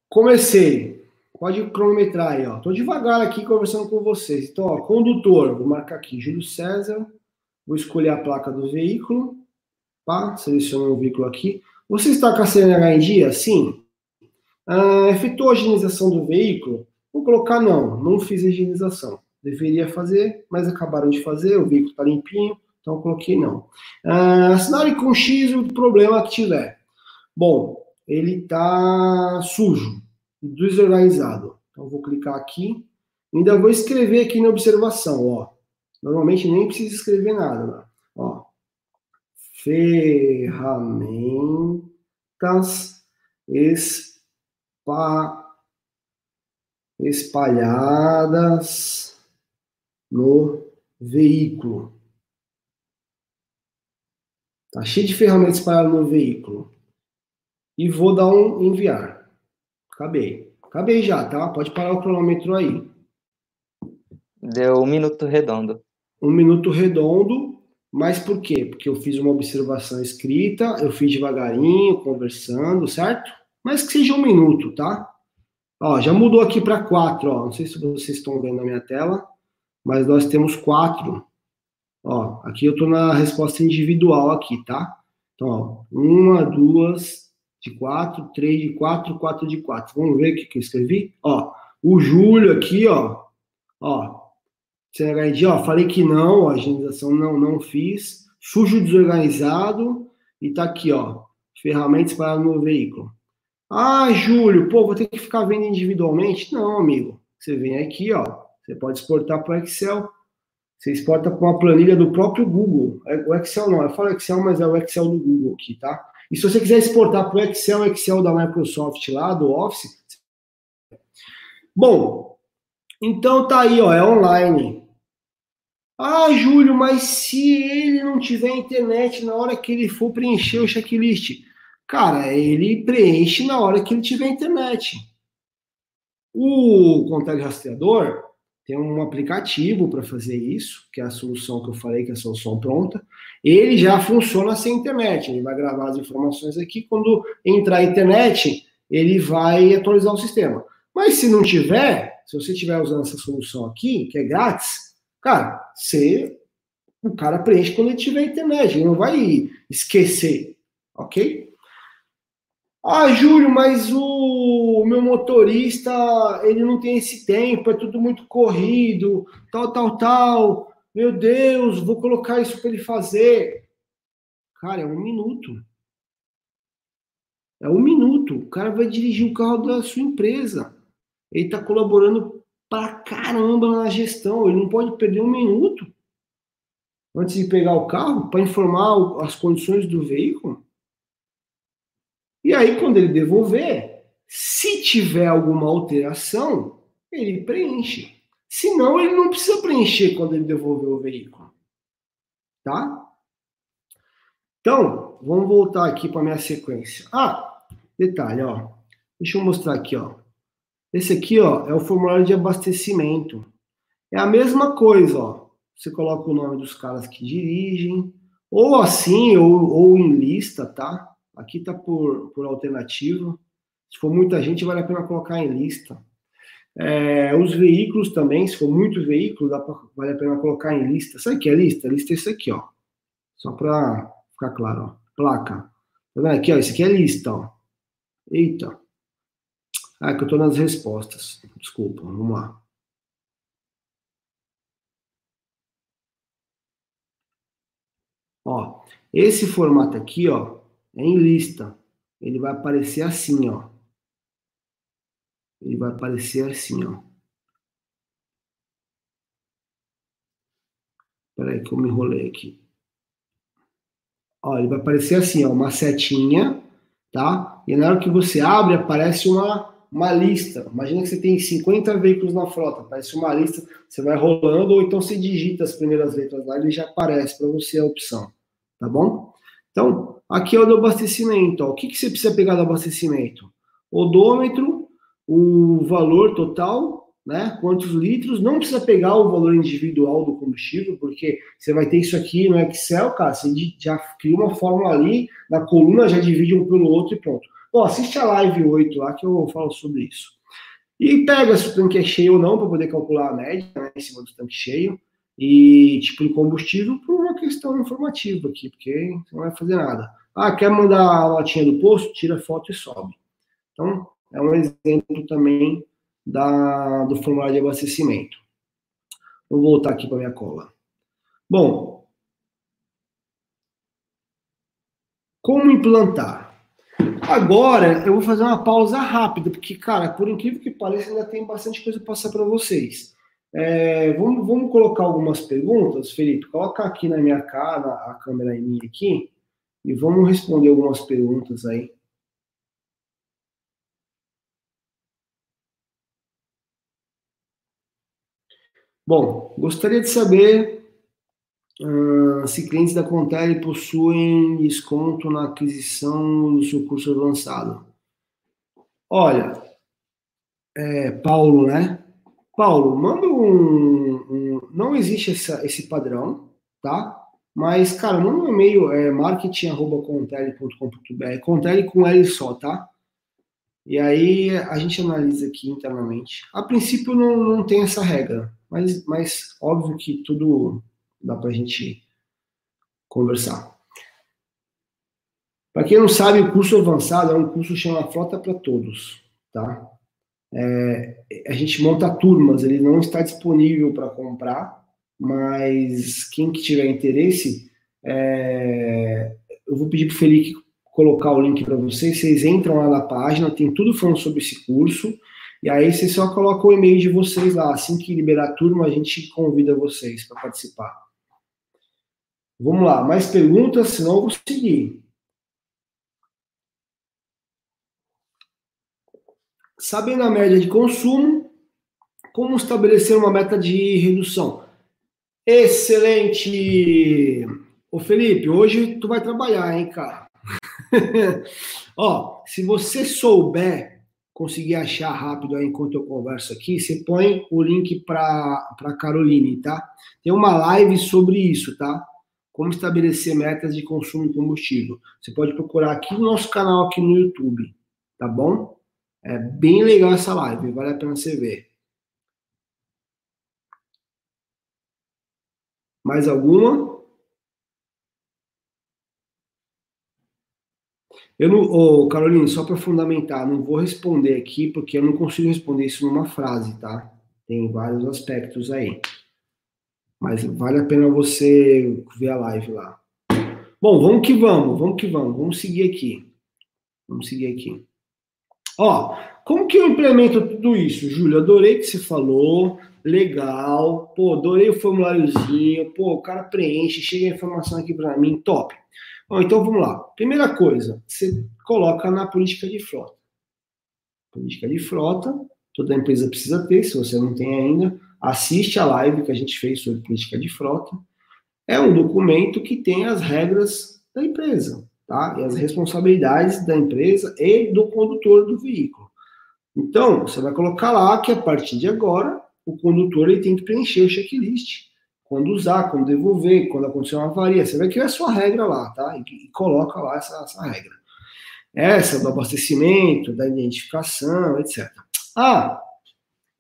comecei. Pode cronometrar aí, ó. Tô devagar aqui conversando com vocês. Então, ó, condutor, vou marcar aqui Júlio César. Vou escolher a placa do veículo. Tá? Seleciono o veículo aqui. Você está com a CNH em dia? Sim. Ah, efetuou a higienização do veículo? Vou colocar não, não fiz a higienização. Deveria fazer, mas acabaram de fazer, o veículo está limpinho, então coloquei não. Ah, assinale com X o problema que tiver. Bom, ele está sujo, desorganizado. Então vou clicar aqui. Ainda vou escrever aqui na observação, ó. Normalmente nem precisa escrever nada, né? ó. Ferramentas espa, espalhadas no veículo. Tá cheio de ferramentas para no veículo. E vou dar um enviar. Acabei. Acabei já, tá? Pode parar o cronômetro aí. Deu um minuto redondo. Um minuto redondo, mas por quê? Porque eu fiz uma observação escrita, eu fiz devagarinho, conversando, certo? Mas que seja um minuto, tá? Ó, já mudou aqui para quatro, ó. Não sei se vocês estão vendo na minha tela, mas nós temos quatro Ó, aqui eu estou na resposta individual aqui, tá? Então, ó, uma, duas, de quatro, três de quatro, quatro de quatro. Vamos ver o que, que eu escrevi? Ó, o Júlio aqui, ó, ó, CNHD, ó, falei que não, ó, não, não fiz, sujo desorganizado, e tá aqui, ó, ferramentas para no veículo. Ah, Júlio, pô, vou ter que ficar vendo individualmente? Não, amigo. Você vem aqui, ó, você pode exportar para o Excel, você exporta com uma planilha do próprio Google. É, o Excel não, eu falo Excel, mas é o Excel do Google aqui, tá? E se você quiser exportar para o Excel, Excel da Microsoft lá, do Office. Bom, então tá aí, ó, é online. Ah, Júlio, mas se ele não tiver internet na hora que ele for preencher o checklist, cara, ele preenche na hora que ele tiver internet. O controle rastreador, tem um aplicativo para fazer isso, que é a solução que eu falei, que é a solução pronta. Ele já funciona sem internet. Ele vai gravar as informações aqui. Quando entrar a internet, ele vai atualizar o sistema. Mas se não tiver, se você estiver usando essa solução aqui, que é grátis, cara, você, o cara preenche quando ele tiver internet. Ele não vai esquecer, ok? Ah, Júlio, mas o meu motorista, ele não tem esse tempo, é tudo muito corrido, tal, tal, tal. Meu Deus, vou colocar isso para ele fazer. Cara, é um minuto. É um minuto. O cara vai dirigir o carro da sua empresa. Ele está colaborando pra caramba na gestão. Ele não pode perder um minuto antes de pegar o carro para informar as condições do veículo. E aí, quando ele devolver, se tiver alguma alteração, ele preenche. Se não, ele não precisa preencher quando ele devolver o veículo. Tá? Então, vamos voltar aqui para minha sequência. Ah, detalhe, ó. Deixa eu mostrar aqui, ó. Esse aqui, ó, é o formulário de abastecimento. É a mesma coisa, ó. Você coloca o nome dos caras que dirigem, ou assim, ou, ou em lista, tá? Aqui tá por, por alternativa. Se for muita gente, vale a pena colocar em lista. É, os veículos também, se for muito veículo, pra, vale a pena colocar em lista. Sabe o que é lista? Lista é isso aqui, ó. Só para ficar claro, ó. Placa. Tá vendo aqui, ó? Isso aqui é lista, ó. Eita. Ah, é que eu tô nas respostas. Desculpa, vamos lá. Ó, esse formato aqui, ó, em lista. Ele vai aparecer assim, ó. Ele vai aparecer assim, ó. Espera aí que eu me enrolei aqui. Ó, ele vai aparecer assim, ó, uma setinha, tá? E na hora que você abre, aparece uma, uma lista. Imagina que você tem 50 veículos na frota, aparece uma lista, você vai rolando, ou então você digita as primeiras letras lá, ele já aparece para você a opção, tá bom? Então, aqui é o do abastecimento. Ó. O que, que você precisa pegar do abastecimento? Odômetro, o valor total né? Quantos litros? Não precisa pegar o valor individual do combustível, porque você vai ter isso aqui no Excel, cara. Você já cria uma fórmula ali, na coluna já divide um pelo outro e pronto. Bom, assiste a live 8 lá que eu falo sobre isso. E pega se o tanque é cheio ou não, para poder calcular a média né, em cima do tanque cheio. E tipo de combustível por uma questão informativa aqui, porque não vai fazer nada. Ah, quer mandar a latinha do posto? Tira foto e sobe. Então, é um exemplo também da, do formulário de abastecimento. Vou voltar aqui para minha cola. Bom, como implantar? Agora eu vou fazer uma pausa rápida, porque, cara, por incrível que pareça, ainda tem bastante coisa para passar para vocês. É, vamos, vamos colocar algumas perguntas, Felipe. Coloca aqui na minha cara, a câmera em mim aqui, e vamos responder algumas perguntas aí. Bom, gostaria de saber uh, se clientes da Contele possuem desconto na aquisição do seu curso avançado. Olha, é, Paulo, né? Paulo, manda um, um não existe essa, esse padrão, tá? Mas, cara, manda um e-mail, é marketing.contele.com.br, Contele com L só, tá? E aí a gente analisa aqui internamente. A princípio não, não tem essa regra, mas, mas óbvio que tudo dá para a gente conversar. Para quem não sabe, o curso avançado é um curso que chama Frota para Todos, tá? É, a gente monta turmas, ele não está disponível para comprar, mas quem que tiver interesse, é, eu vou pedir para o Felipe colocar o link para vocês. Vocês entram lá na página, tem tudo falando sobre esse curso. E aí vocês só colocam o e-mail de vocês lá. Assim que liberar a turma, a gente convida vocês para participar. Vamos lá, mais perguntas? Senão eu vou seguir. Sabendo a média de consumo, como estabelecer uma meta de redução? Excelente! Ô Felipe, hoje tu vai trabalhar, hein, cara? (laughs) Ó, se você souber conseguir achar rápido aí enquanto eu converso aqui, você põe o link para Caroline, tá? Tem uma live sobre isso, tá? Como estabelecer metas de consumo de combustível. Você pode procurar aqui no nosso canal aqui no YouTube, tá bom? É bem legal essa live, vale a pena você ver. Mais alguma? Eu não, oh, Carolina, só para fundamentar, não vou responder aqui porque eu não consigo responder isso numa frase, tá? Tem vários aspectos aí. Mas vale a pena você ver a live lá. Bom, vamos que vamos, vamos que vamos, vamos seguir aqui. Vamos seguir aqui. Ó, como que eu implemento tudo isso, Júlio? Adorei que você falou, legal, pô, adorei o formuláriozinho, pô, o cara preenche, chega a informação aqui para mim, top. Bom, então vamos lá. Primeira coisa, você coloca na política de frota. Política de frota, toda empresa precisa ter, se você não tem ainda, assiste a live que a gente fez sobre política de frota. É um documento que tem as regras da empresa, tá? E as responsabilidades da empresa e do condutor do veículo. Então, você vai colocar lá que a partir de agora, o condutor ele tem que preencher o checklist. Quando usar, quando devolver, quando acontecer uma avaria. Você vai criar a sua regra lá, tá? E, coloca lá essa, essa regra. Essa do abastecimento, da identificação, etc. Ah,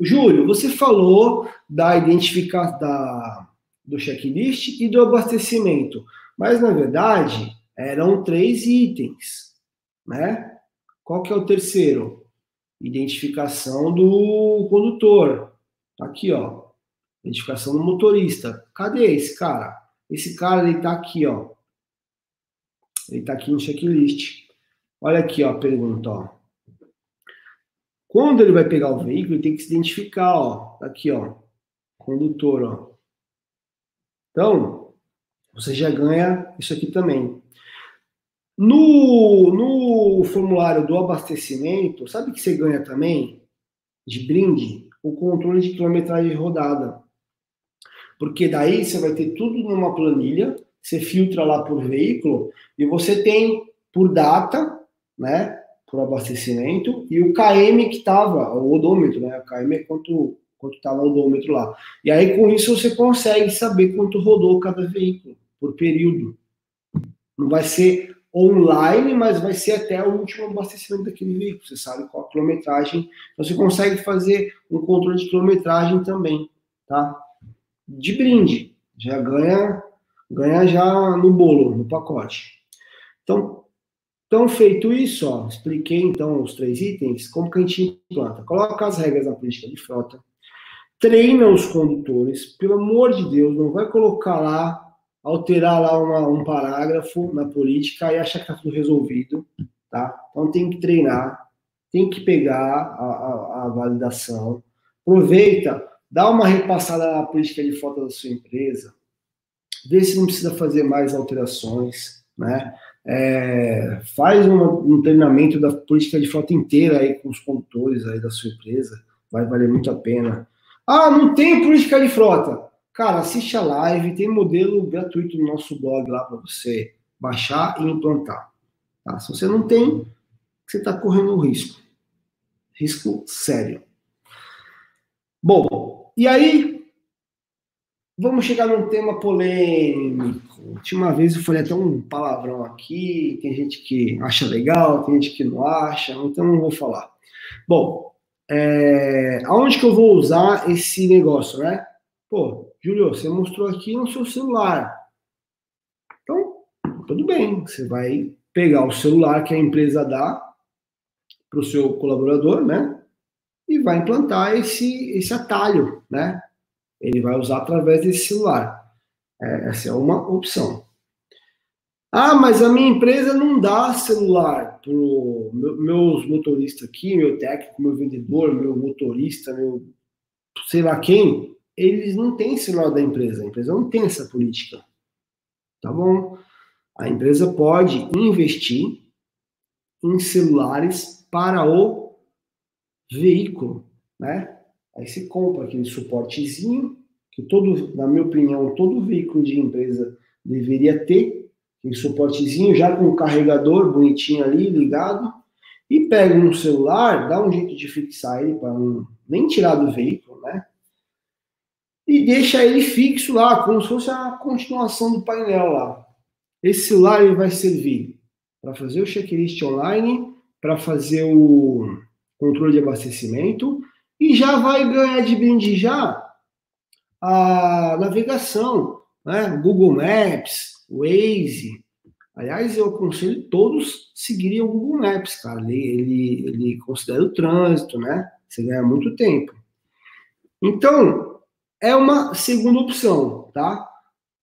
Júlio, você falou da identificação da, do checklist e do abastecimento, mas na verdade eram três itens, né? Qual que é o terceiro? Identificação do condutor. Tá aqui, ó. Identificação do motorista. Cadê esse cara? Esse cara ele tá aqui, ó. Ele tá aqui no checklist. Olha aqui, ó, a pergunta, ó. Quando ele vai pegar o veículo, ele tem que se identificar, ó. Tá aqui, ó. Condutor, ó. Então, você já ganha isso aqui também. No, no formulário do abastecimento, sabe que você ganha também de brinde? O controle de quilometragem rodada. Porque daí você vai ter tudo numa planilha, você filtra lá por veículo e você tem por data, né, por abastecimento e o KM que estava, o odômetro, né, o KM é quanto quanto estava o odômetro lá. E aí, com isso, você consegue saber quanto rodou cada veículo, por período. Não vai ser online, mas vai ser até o último abastecimento daquele veículo. Você sabe qual a quilometragem. Então, você consegue fazer um controle de quilometragem também, tá? De brinde. Já ganha, ganha já no bolo, no pacote. Então, então, feito isso, ó, expliquei então os três itens, como que a gente implanta. Coloca as regras na política de frota, treina os condutores, pelo amor de Deus, não vai colocar lá, alterar lá uma, um parágrafo na política e achar que está tudo resolvido, tá? Então tem que treinar, tem que pegar a, a, a validação, aproveita, dá uma repassada na política de foto da sua empresa, vê se não precisa fazer mais alterações, né? É, faz um, um treinamento da política de frota inteira aí com os condutores aí da sua empresa, vai valer muito a pena. Ah, não tem política de frota. Cara, assiste a live, tem modelo gratuito no nosso blog lá para você baixar e implantar. Tá? Se você não tem, você está correndo um risco. Risco sério. Bom, e aí, vamos chegar num tema polêmico. Última vez eu falei até um palavrão aqui, tem gente que acha legal, tem gente que não acha, então não vou falar. Bom, é, aonde que eu vou usar esse negócio, né? Pô, Júlio, você mostrou aqui no seu celular. Então, tudo bem, você vai pegar o celular que a empresa dá para o seu colaborador, né? E vai implantar esse, esse atalho, né? Ele vai usar através desse celular. É, essa é uma opção. Ah, mas a minha empresa não dá celular para meu, meus motoristas aqui, meu técnico, meu vendedor, meu motorista, meu sei lá quem, eles não têm celular da empresa. A empresa não tem essa política. Tá bom? A empresa pode investir em celulares para o veículo, né? Aí você compra aquele suportezinho que todo, na minha opinião, todo veículo de empresa deveria ter um suportezinho já com o carregador bonitinho ali ligado e pega um celular, dá um jeito de fixar ele para não nem tirar do veículo? E deixa ele fixo lá, como se fosse a continuação do painel lá. Esse celular ele vai servir para fazer o checklist online, para fazer o controle de abastecimento e já vai ganhar de brinde já a navegação, né? Google Maps, Waze, Aliás, eu aconselho todos seguirem o Google Maps, cara. Ele, ele, ele considera o trânsito, né? Você ganha muito tempo. Então, é uma segunda opção, tá?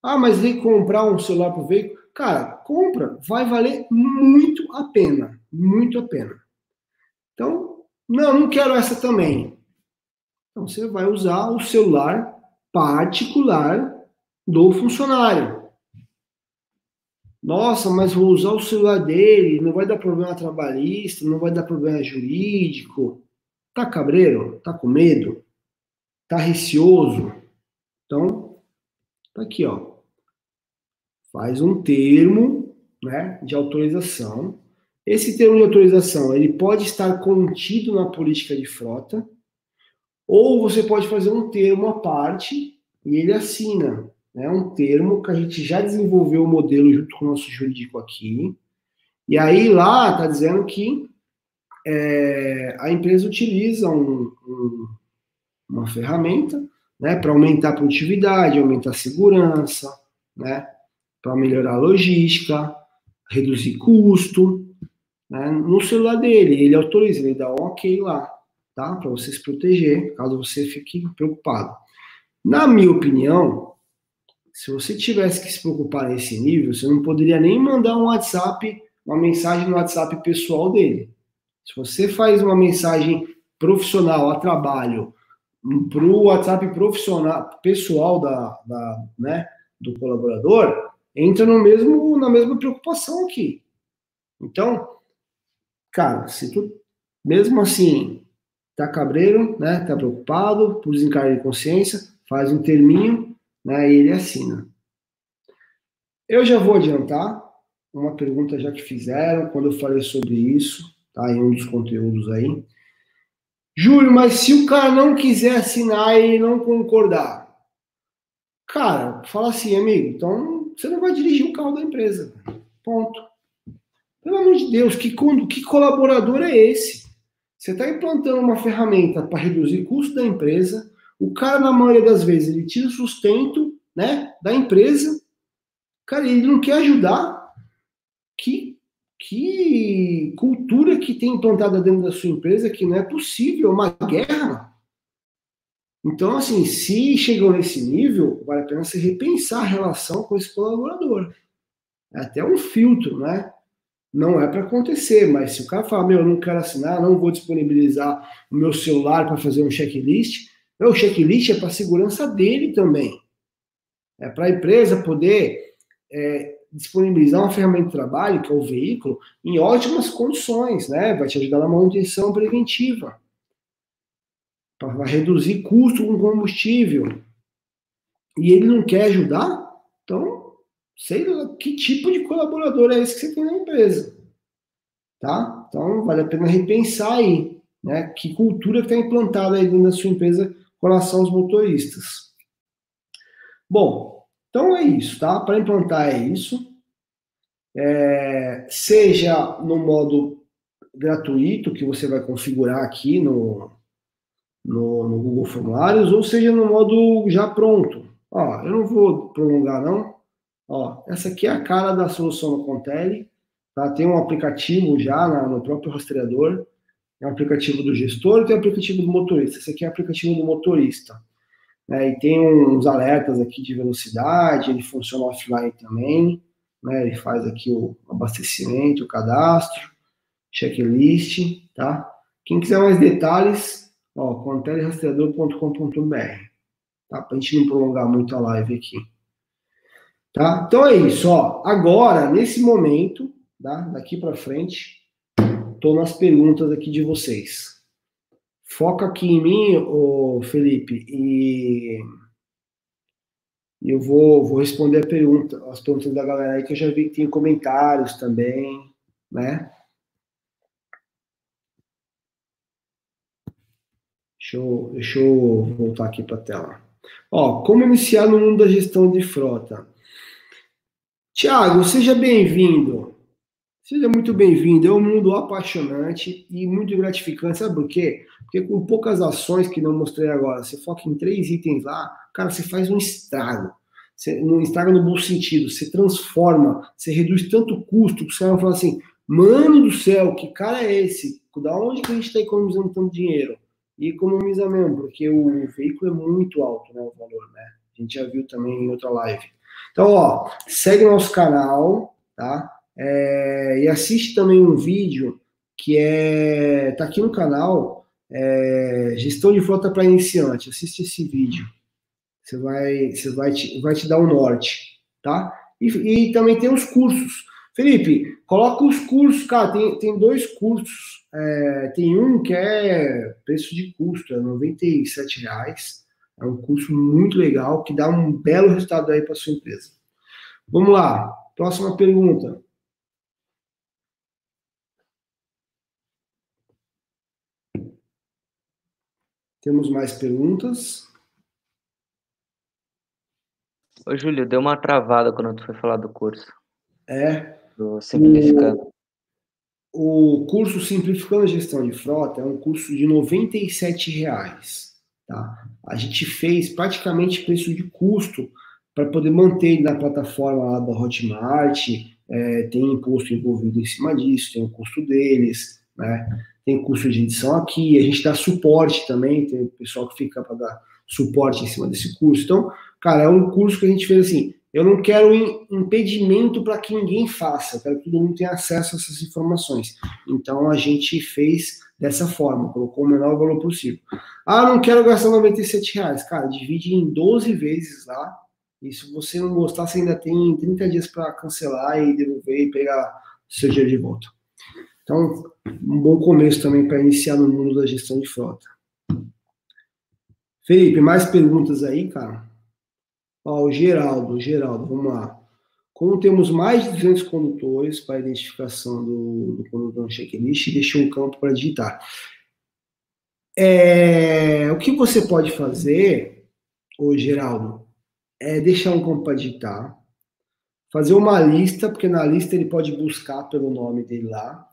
Ah, mas vem comprar um celular para o veículo. Cara, compra, vai valer muito a pena. Muito a pena. Então, não, não quero essa também. Então, você vai usar o celular particular do funcionário. Nossa, mas vou usar o celular dele, não vai dar problema trabalhista, não vai dar problema jurídico. Tá cabreiro? Tá com medo? Tá receoso? Então, tá aqui, ó. Faz um termo, né, de autorização. Esse termo de autorização, ele pode estar contido na política de frota, ou você pode fazer um termo à parte e ele assina. É um termo que a gente já desenvolveu o modelo junto com o nosso jurídico aqui. E aí lá está dizendo que é, a empresa utiliza um, um, uma ferramenta né, para aumentar a produtividade, aumentar a segurança, né, para melhorar a logística, reduzir custo. Né, no celular dele, ele autoriza, ele dá um ok lá, tá? Para você se proteger, caso você fique preocupado. Na minha opinião, se você tivesse que se preocupar nesse nível, você não poderia nem mandar um WhatsApp, uma mensagem no WhatsApp pessoal dele. Se você faz uma mensagem profissional a trabalho para o WhatsApp profissional pessoal da, da, né, do colaborador, entra no mesmo, na mesma preocupação aqui. Então, cara, se tu mesmo assim tá cabreiro, né, tá preocupado por desencargo de consciência, faz um terminho né, e ele assina. Eu já vou adiantar uma pergunta já que fizeram quando eu falei sobre isso, tá? Em um dos conteúdos aí. Júlio, mas se o cara não quiser assinar e não concordar, cara, fala assim, amigo, então você não vai dirigir o carro da empresa. Ponto. Pelo amor de Deus, que, que colaborador é esse? Você está implantando uma ferramenta para reduzir o custo da empresa, o cara, na maioria das vezes, ele tira o sustento né, da empresa. Cara, ele não quer ajudar. Que, cultura que tem implantada dentro da sua empresa que não é possível, é uma guerra. Então, assim, se chegou nesse nível, vale a pena você repensar a relação com esse colaborador. É até um filtro, né? Não é para acontecer, mas se o cara falar, meu, eu não quero assinar, não vou disponibilizar o meu celular para fazer um checklist, o checklist é para a segurança dele também. É para a empresa poder é, disponibilizar uma ferramenta de trabalho, que é o veículo, em ótimas condições, né? Vai te ajudar na manutenção preventiva. Para reduzir custo com combustível. E ele não quer ajudar? Então, sei lá que tipo de colaborador é esse que você tem na empresa. Tá? Então, vale a pena repensar aí, né? Que cultura está implantada aí dentro da sua empresa com relação aos motoristas. Bom, então é isso, tá? Para implantar é isso. É, seja no modo gratuito, que você vai configurar aqui no, no, no, Google Formulários, ou seja no modo já pronto. Ó, eu não vou prolongar, não. Ó, essa aqui é a cara da solução no Contele. Tá? Tem um aplicativo já na, no próprio rastreador é o aplicativo do gestor e tem o aplicativo do motorista. Esse aqui é o aplicativo do motorista. Né? E tem uns alertas aqui de velocidade, ele funciona offline também. Né? Ele faz aqui o abastecimento, o cadastro, checklist, tá? Quem quiser mais detalhes, ó, contelerastreador.com.br, tá? Pra gente não prolongar muito a live aqui. Tá? Então é isso, ó. Agora, nesse momento, tá? daqui para frente, estou nas perguntas aqui de vocês. Foca aqui em mim, ô Felipe, e eu vou, vou responder pergunta, as perguntas da galera aí, que eu já vi que tem comentários também, né? Deixa eu, deixa eu voltar aqui para a tela. Ó, como iniciar no mundo da gestão de frota? Tiago, seja bem-vindo. Seja muito bem-vindo. É um mundo apaixonante e muito gratificante. Sabe por quê? Porque com poucas ações que não mostrei agora, você foca em três itens lá, cara, você faz um estrago. você não estraga no bom sentido, você transforma, você reduz tanto custo que os caras vão falar assim, mano do céu, que cara é esse? Da onde que a gente está economizando tanto dinheiro? E economiza mesmo, porque o veículo é muito alto, né, o valor, né? A gente já viu também em outra live. Então, ó, segue nosso canal, tá? É, e assiste também um vídeo que é tá aqui no canal, é, gestão de frota para iniciante. Assiste esse vídeo. Você vai, você vai te, vai te dar um norte, tá? E, e também tem os cursos. Felipe, coloca os cursos, cara. Tem, tem dois cursos. É, tem um que é preço de custo, é R$ reais. É um curso muito legal que dá um belo resultado aí para sua empresa. Vamos lá, próxima pergunta. Temos mais perguntas? Ô, Júlio, deu uma travada quando tu foi falar do curso. É. Do Simplificando. O, o curso Simplificando a Gestão de Frota é um curso de R$ reais. Tá? A gente fez praticamente preço de custo para poder manter na plataforma lá da Hotmart, é, tem imposto envolvido em cima disso, tem o custo deles, né? tem custo de edição aqui, a gente dá suporte também, tem pessoal que fica para dar suporte em cima desse curso. Então, cara, é um curso que a gente fez assim, eu não quero impedimento para que ninguém faça, eu quero que todo mundo tenha acesso a essas informações. Então, a gente fez dessa forma, colocou o menor valor possível. Ah, não quero gastar 97 reais. Cara, divide em 12 vezes lá, e se você não gostar, você ainda tem 30 dias para cancelar e devolver e pegar seu dinheiro de volta. Então, um bom começo também para iniciar no mundo da gestão de frota. Felipe, mais perguntas aí, cara? Ó, o Geraldo, Geraldo, vamos lá. Como temos mais de 200 condutores para identificação do, do condutor no checklist, deixou um campo para digitar. É, o que você pode fazer, ô Geraldo, é deixar um campo para digitar, fazer uma lista, porque na lista ele pode buscar pelo nome dele lá,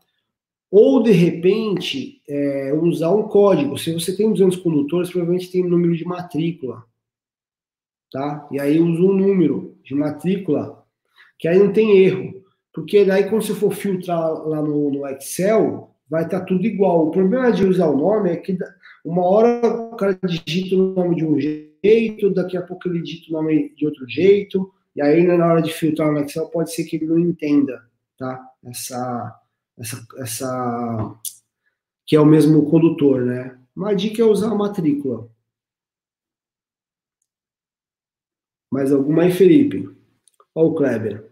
ou, de repente, é, usar um código. Se você tem 200 condutores, provavelmente tem número de matrícula. Tá? E aí usa um número de matrícula, que aí não tem erro. Porque daí, quando você for filtrar lá no, no Excel, vai estar tá tudo igual. O problema de usar o nome é que uma hora o cara digita o nome de um jeito, daqui a pouco ele digita o nome de outro jeito, e aí na hora de filtrar no Excel pode ser que ele não entenda tá? essa, essa, essa que é o mesmo condutor, né? Uma dica é usar a matrícula. Mais alguma aí, Felipe? Ó o Kleber.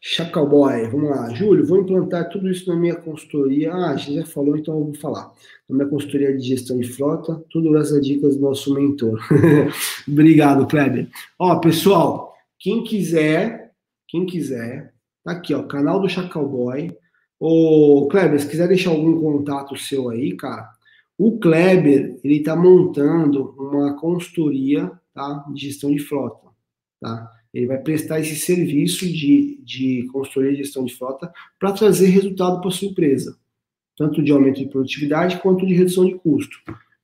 Chacalboy, vamos lá. Júlio, vou implantar tudo isso na minha consultoria. Ah, a gente já falou, então eu vou falar. Na minha consultoria de gestão de frota, tudo graças dicas do nosso mentor. (laughs) Obrigado, Kleber. Ó, pessoal, quem quiser, quem quiser, tá aqui, ó, canal do Chacalboy. Ô, Kleber, se quiser deixar algum contato seu aí, cara, o Kleber, ele tá montando uma consultoria, tá, de gestão de frota, tá? Ele vai prestar esse serviço de, de consultoria de gestão de frota para trazer resultado para sua empresa, tanto de aumento de produtividade quanto de redução de custo.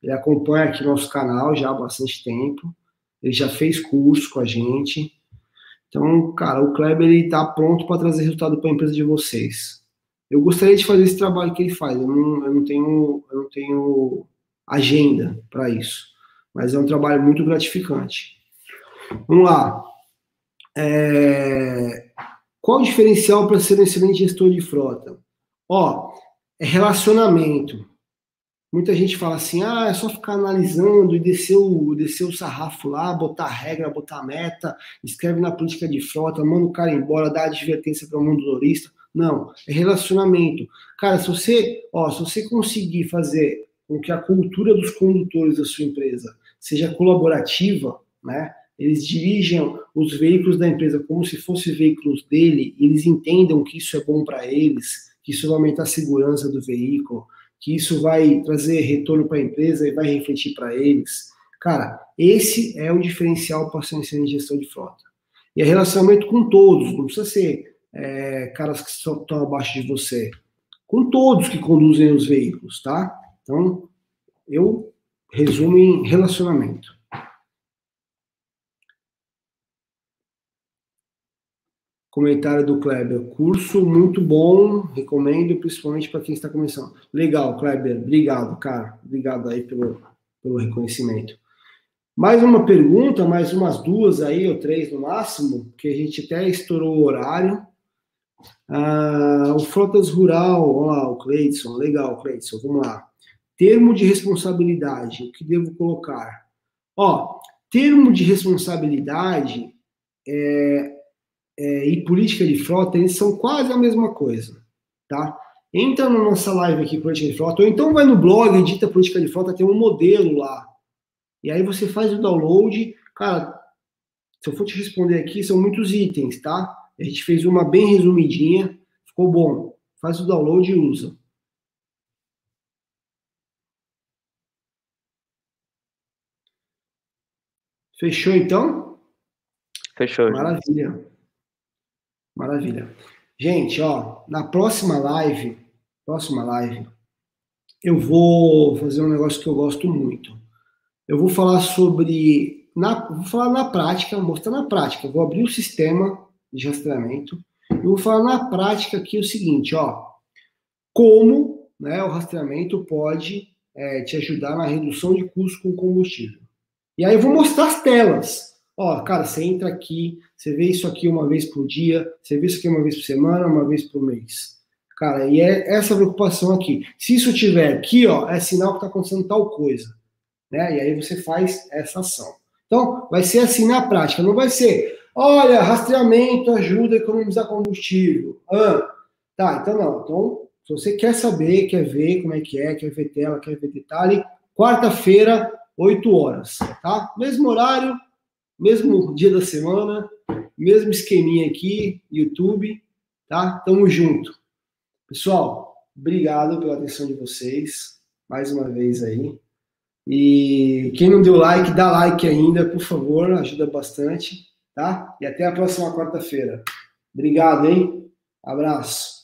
Ele acompanha aqui nosso canal já há bastante tempo, ele já fez curso com a gente. Então, cara, o Kleber ele está pronto para trazer resultado para a empresa de vocês. Eu gostaria de fazer esse trabalho que ele faz. Eu não, eu não tenho, eu não tenho agenda para isso, mas é um trabalho muito gratificante. Vamos lá. É... Qual o diferencial para ser um excelente gestor de frota? Ó, é relacionamento. Muita gente fala assim, ah, é só ficar analisando e descer o, descer o sarrafo lá, botar regra, botar meta, escreve na política de frota, manda o cara embora, dá advertência para o motorista. Não, é relacionamento. Cara, se você, ó, se você conseguir fazer com que a cultura dos condutores da sua empresa seja colaborativa, né? Eles dirigem os veículos da empresa como se fossem veículos dele, eles entendam que isso é bom para eles, que isso vai aumentar a segurança do veículo, que isso vai trazer retorno para a empresa e vai refletir para eles. Cara, esse é o diferencial para ser um gestão de frota. E é relacionamento com todos, não precisa ser é, caras que estão abaixo de você, com todos que conduzem os veículos, tá? Então, eu resumo em relacionamento. Comentário do Kleber. Curso muito bom, recomendo, principalmente para quem está começando. Legal, Kleber. Obrigado, cara. Obrigado aí pelo, pelo reconhecimento. Mais uma pergunta, mais umas duas aí, ou três no máximo, que a gente até estourou o horário. Ah, o Frotas Rural, olha lá, o Cleidson, legal, Cleidson, vamos lá. Termo de responsabilidade, o que devo colocar? Ó, termo de responsabilidade é, é, e política de frota, eles são quase a mesma coisa, tá? Entra na nossa live aqui, política de frota, ou então vai no blog, edita política de frota, tem um modelo lá. E aí você faz o download, cara, se eu for te responder aqui, são muitos itens, tá? A gente fez uma bem resumidinha, ficou bom. Faz o download e usa. Fechou então? Fechou. Maravilha. Maravilha. Gente, ó, na próxima live, próxima live, eu vou fazer um negócio que eu gosto muito. Eu vou falar sobre, na, vou falar na prática, mostrar na prática. Eu vou abrir o sistema de rastreamento. Eu vou falar na prática aqui o seguinte, ó, como né, o rastreamento pode é, te ajudar na redução de custo com combustível. E aí eu vou mostrar as telas. Ó, cara, você entra aqui, você vê isso aqui uma vez por dia, você vê isso aqui uma vez por semana, uma vez por mês. Cara, e é essa preocupação aqui. Se isso tiver aqui, ó, é sinal que está acontecendo tal coisa. Né? E aí você faz essa ação. Então, vai ser assim na prática. Não vai ser, Olha, rastreamento ajuda a economizar combustível. Ah, tá, então não. Então, se você quer saber, quer ver como é que é, quer ver tela, quer ver detalhe, quarta-feira, 8 horas, tá? Mesmo horário, mesmo dia da semana, mesmo esqueminha aqui, YouTube, tá? Tamo junto. Pessoal, obrigado pela atenção de vocês, mais uma vez aí. E quem não deu like, dá like ainda, por favor, ajuda bastante tá? E até a próxima quarta-feira. Obrigado, hein? Abraço.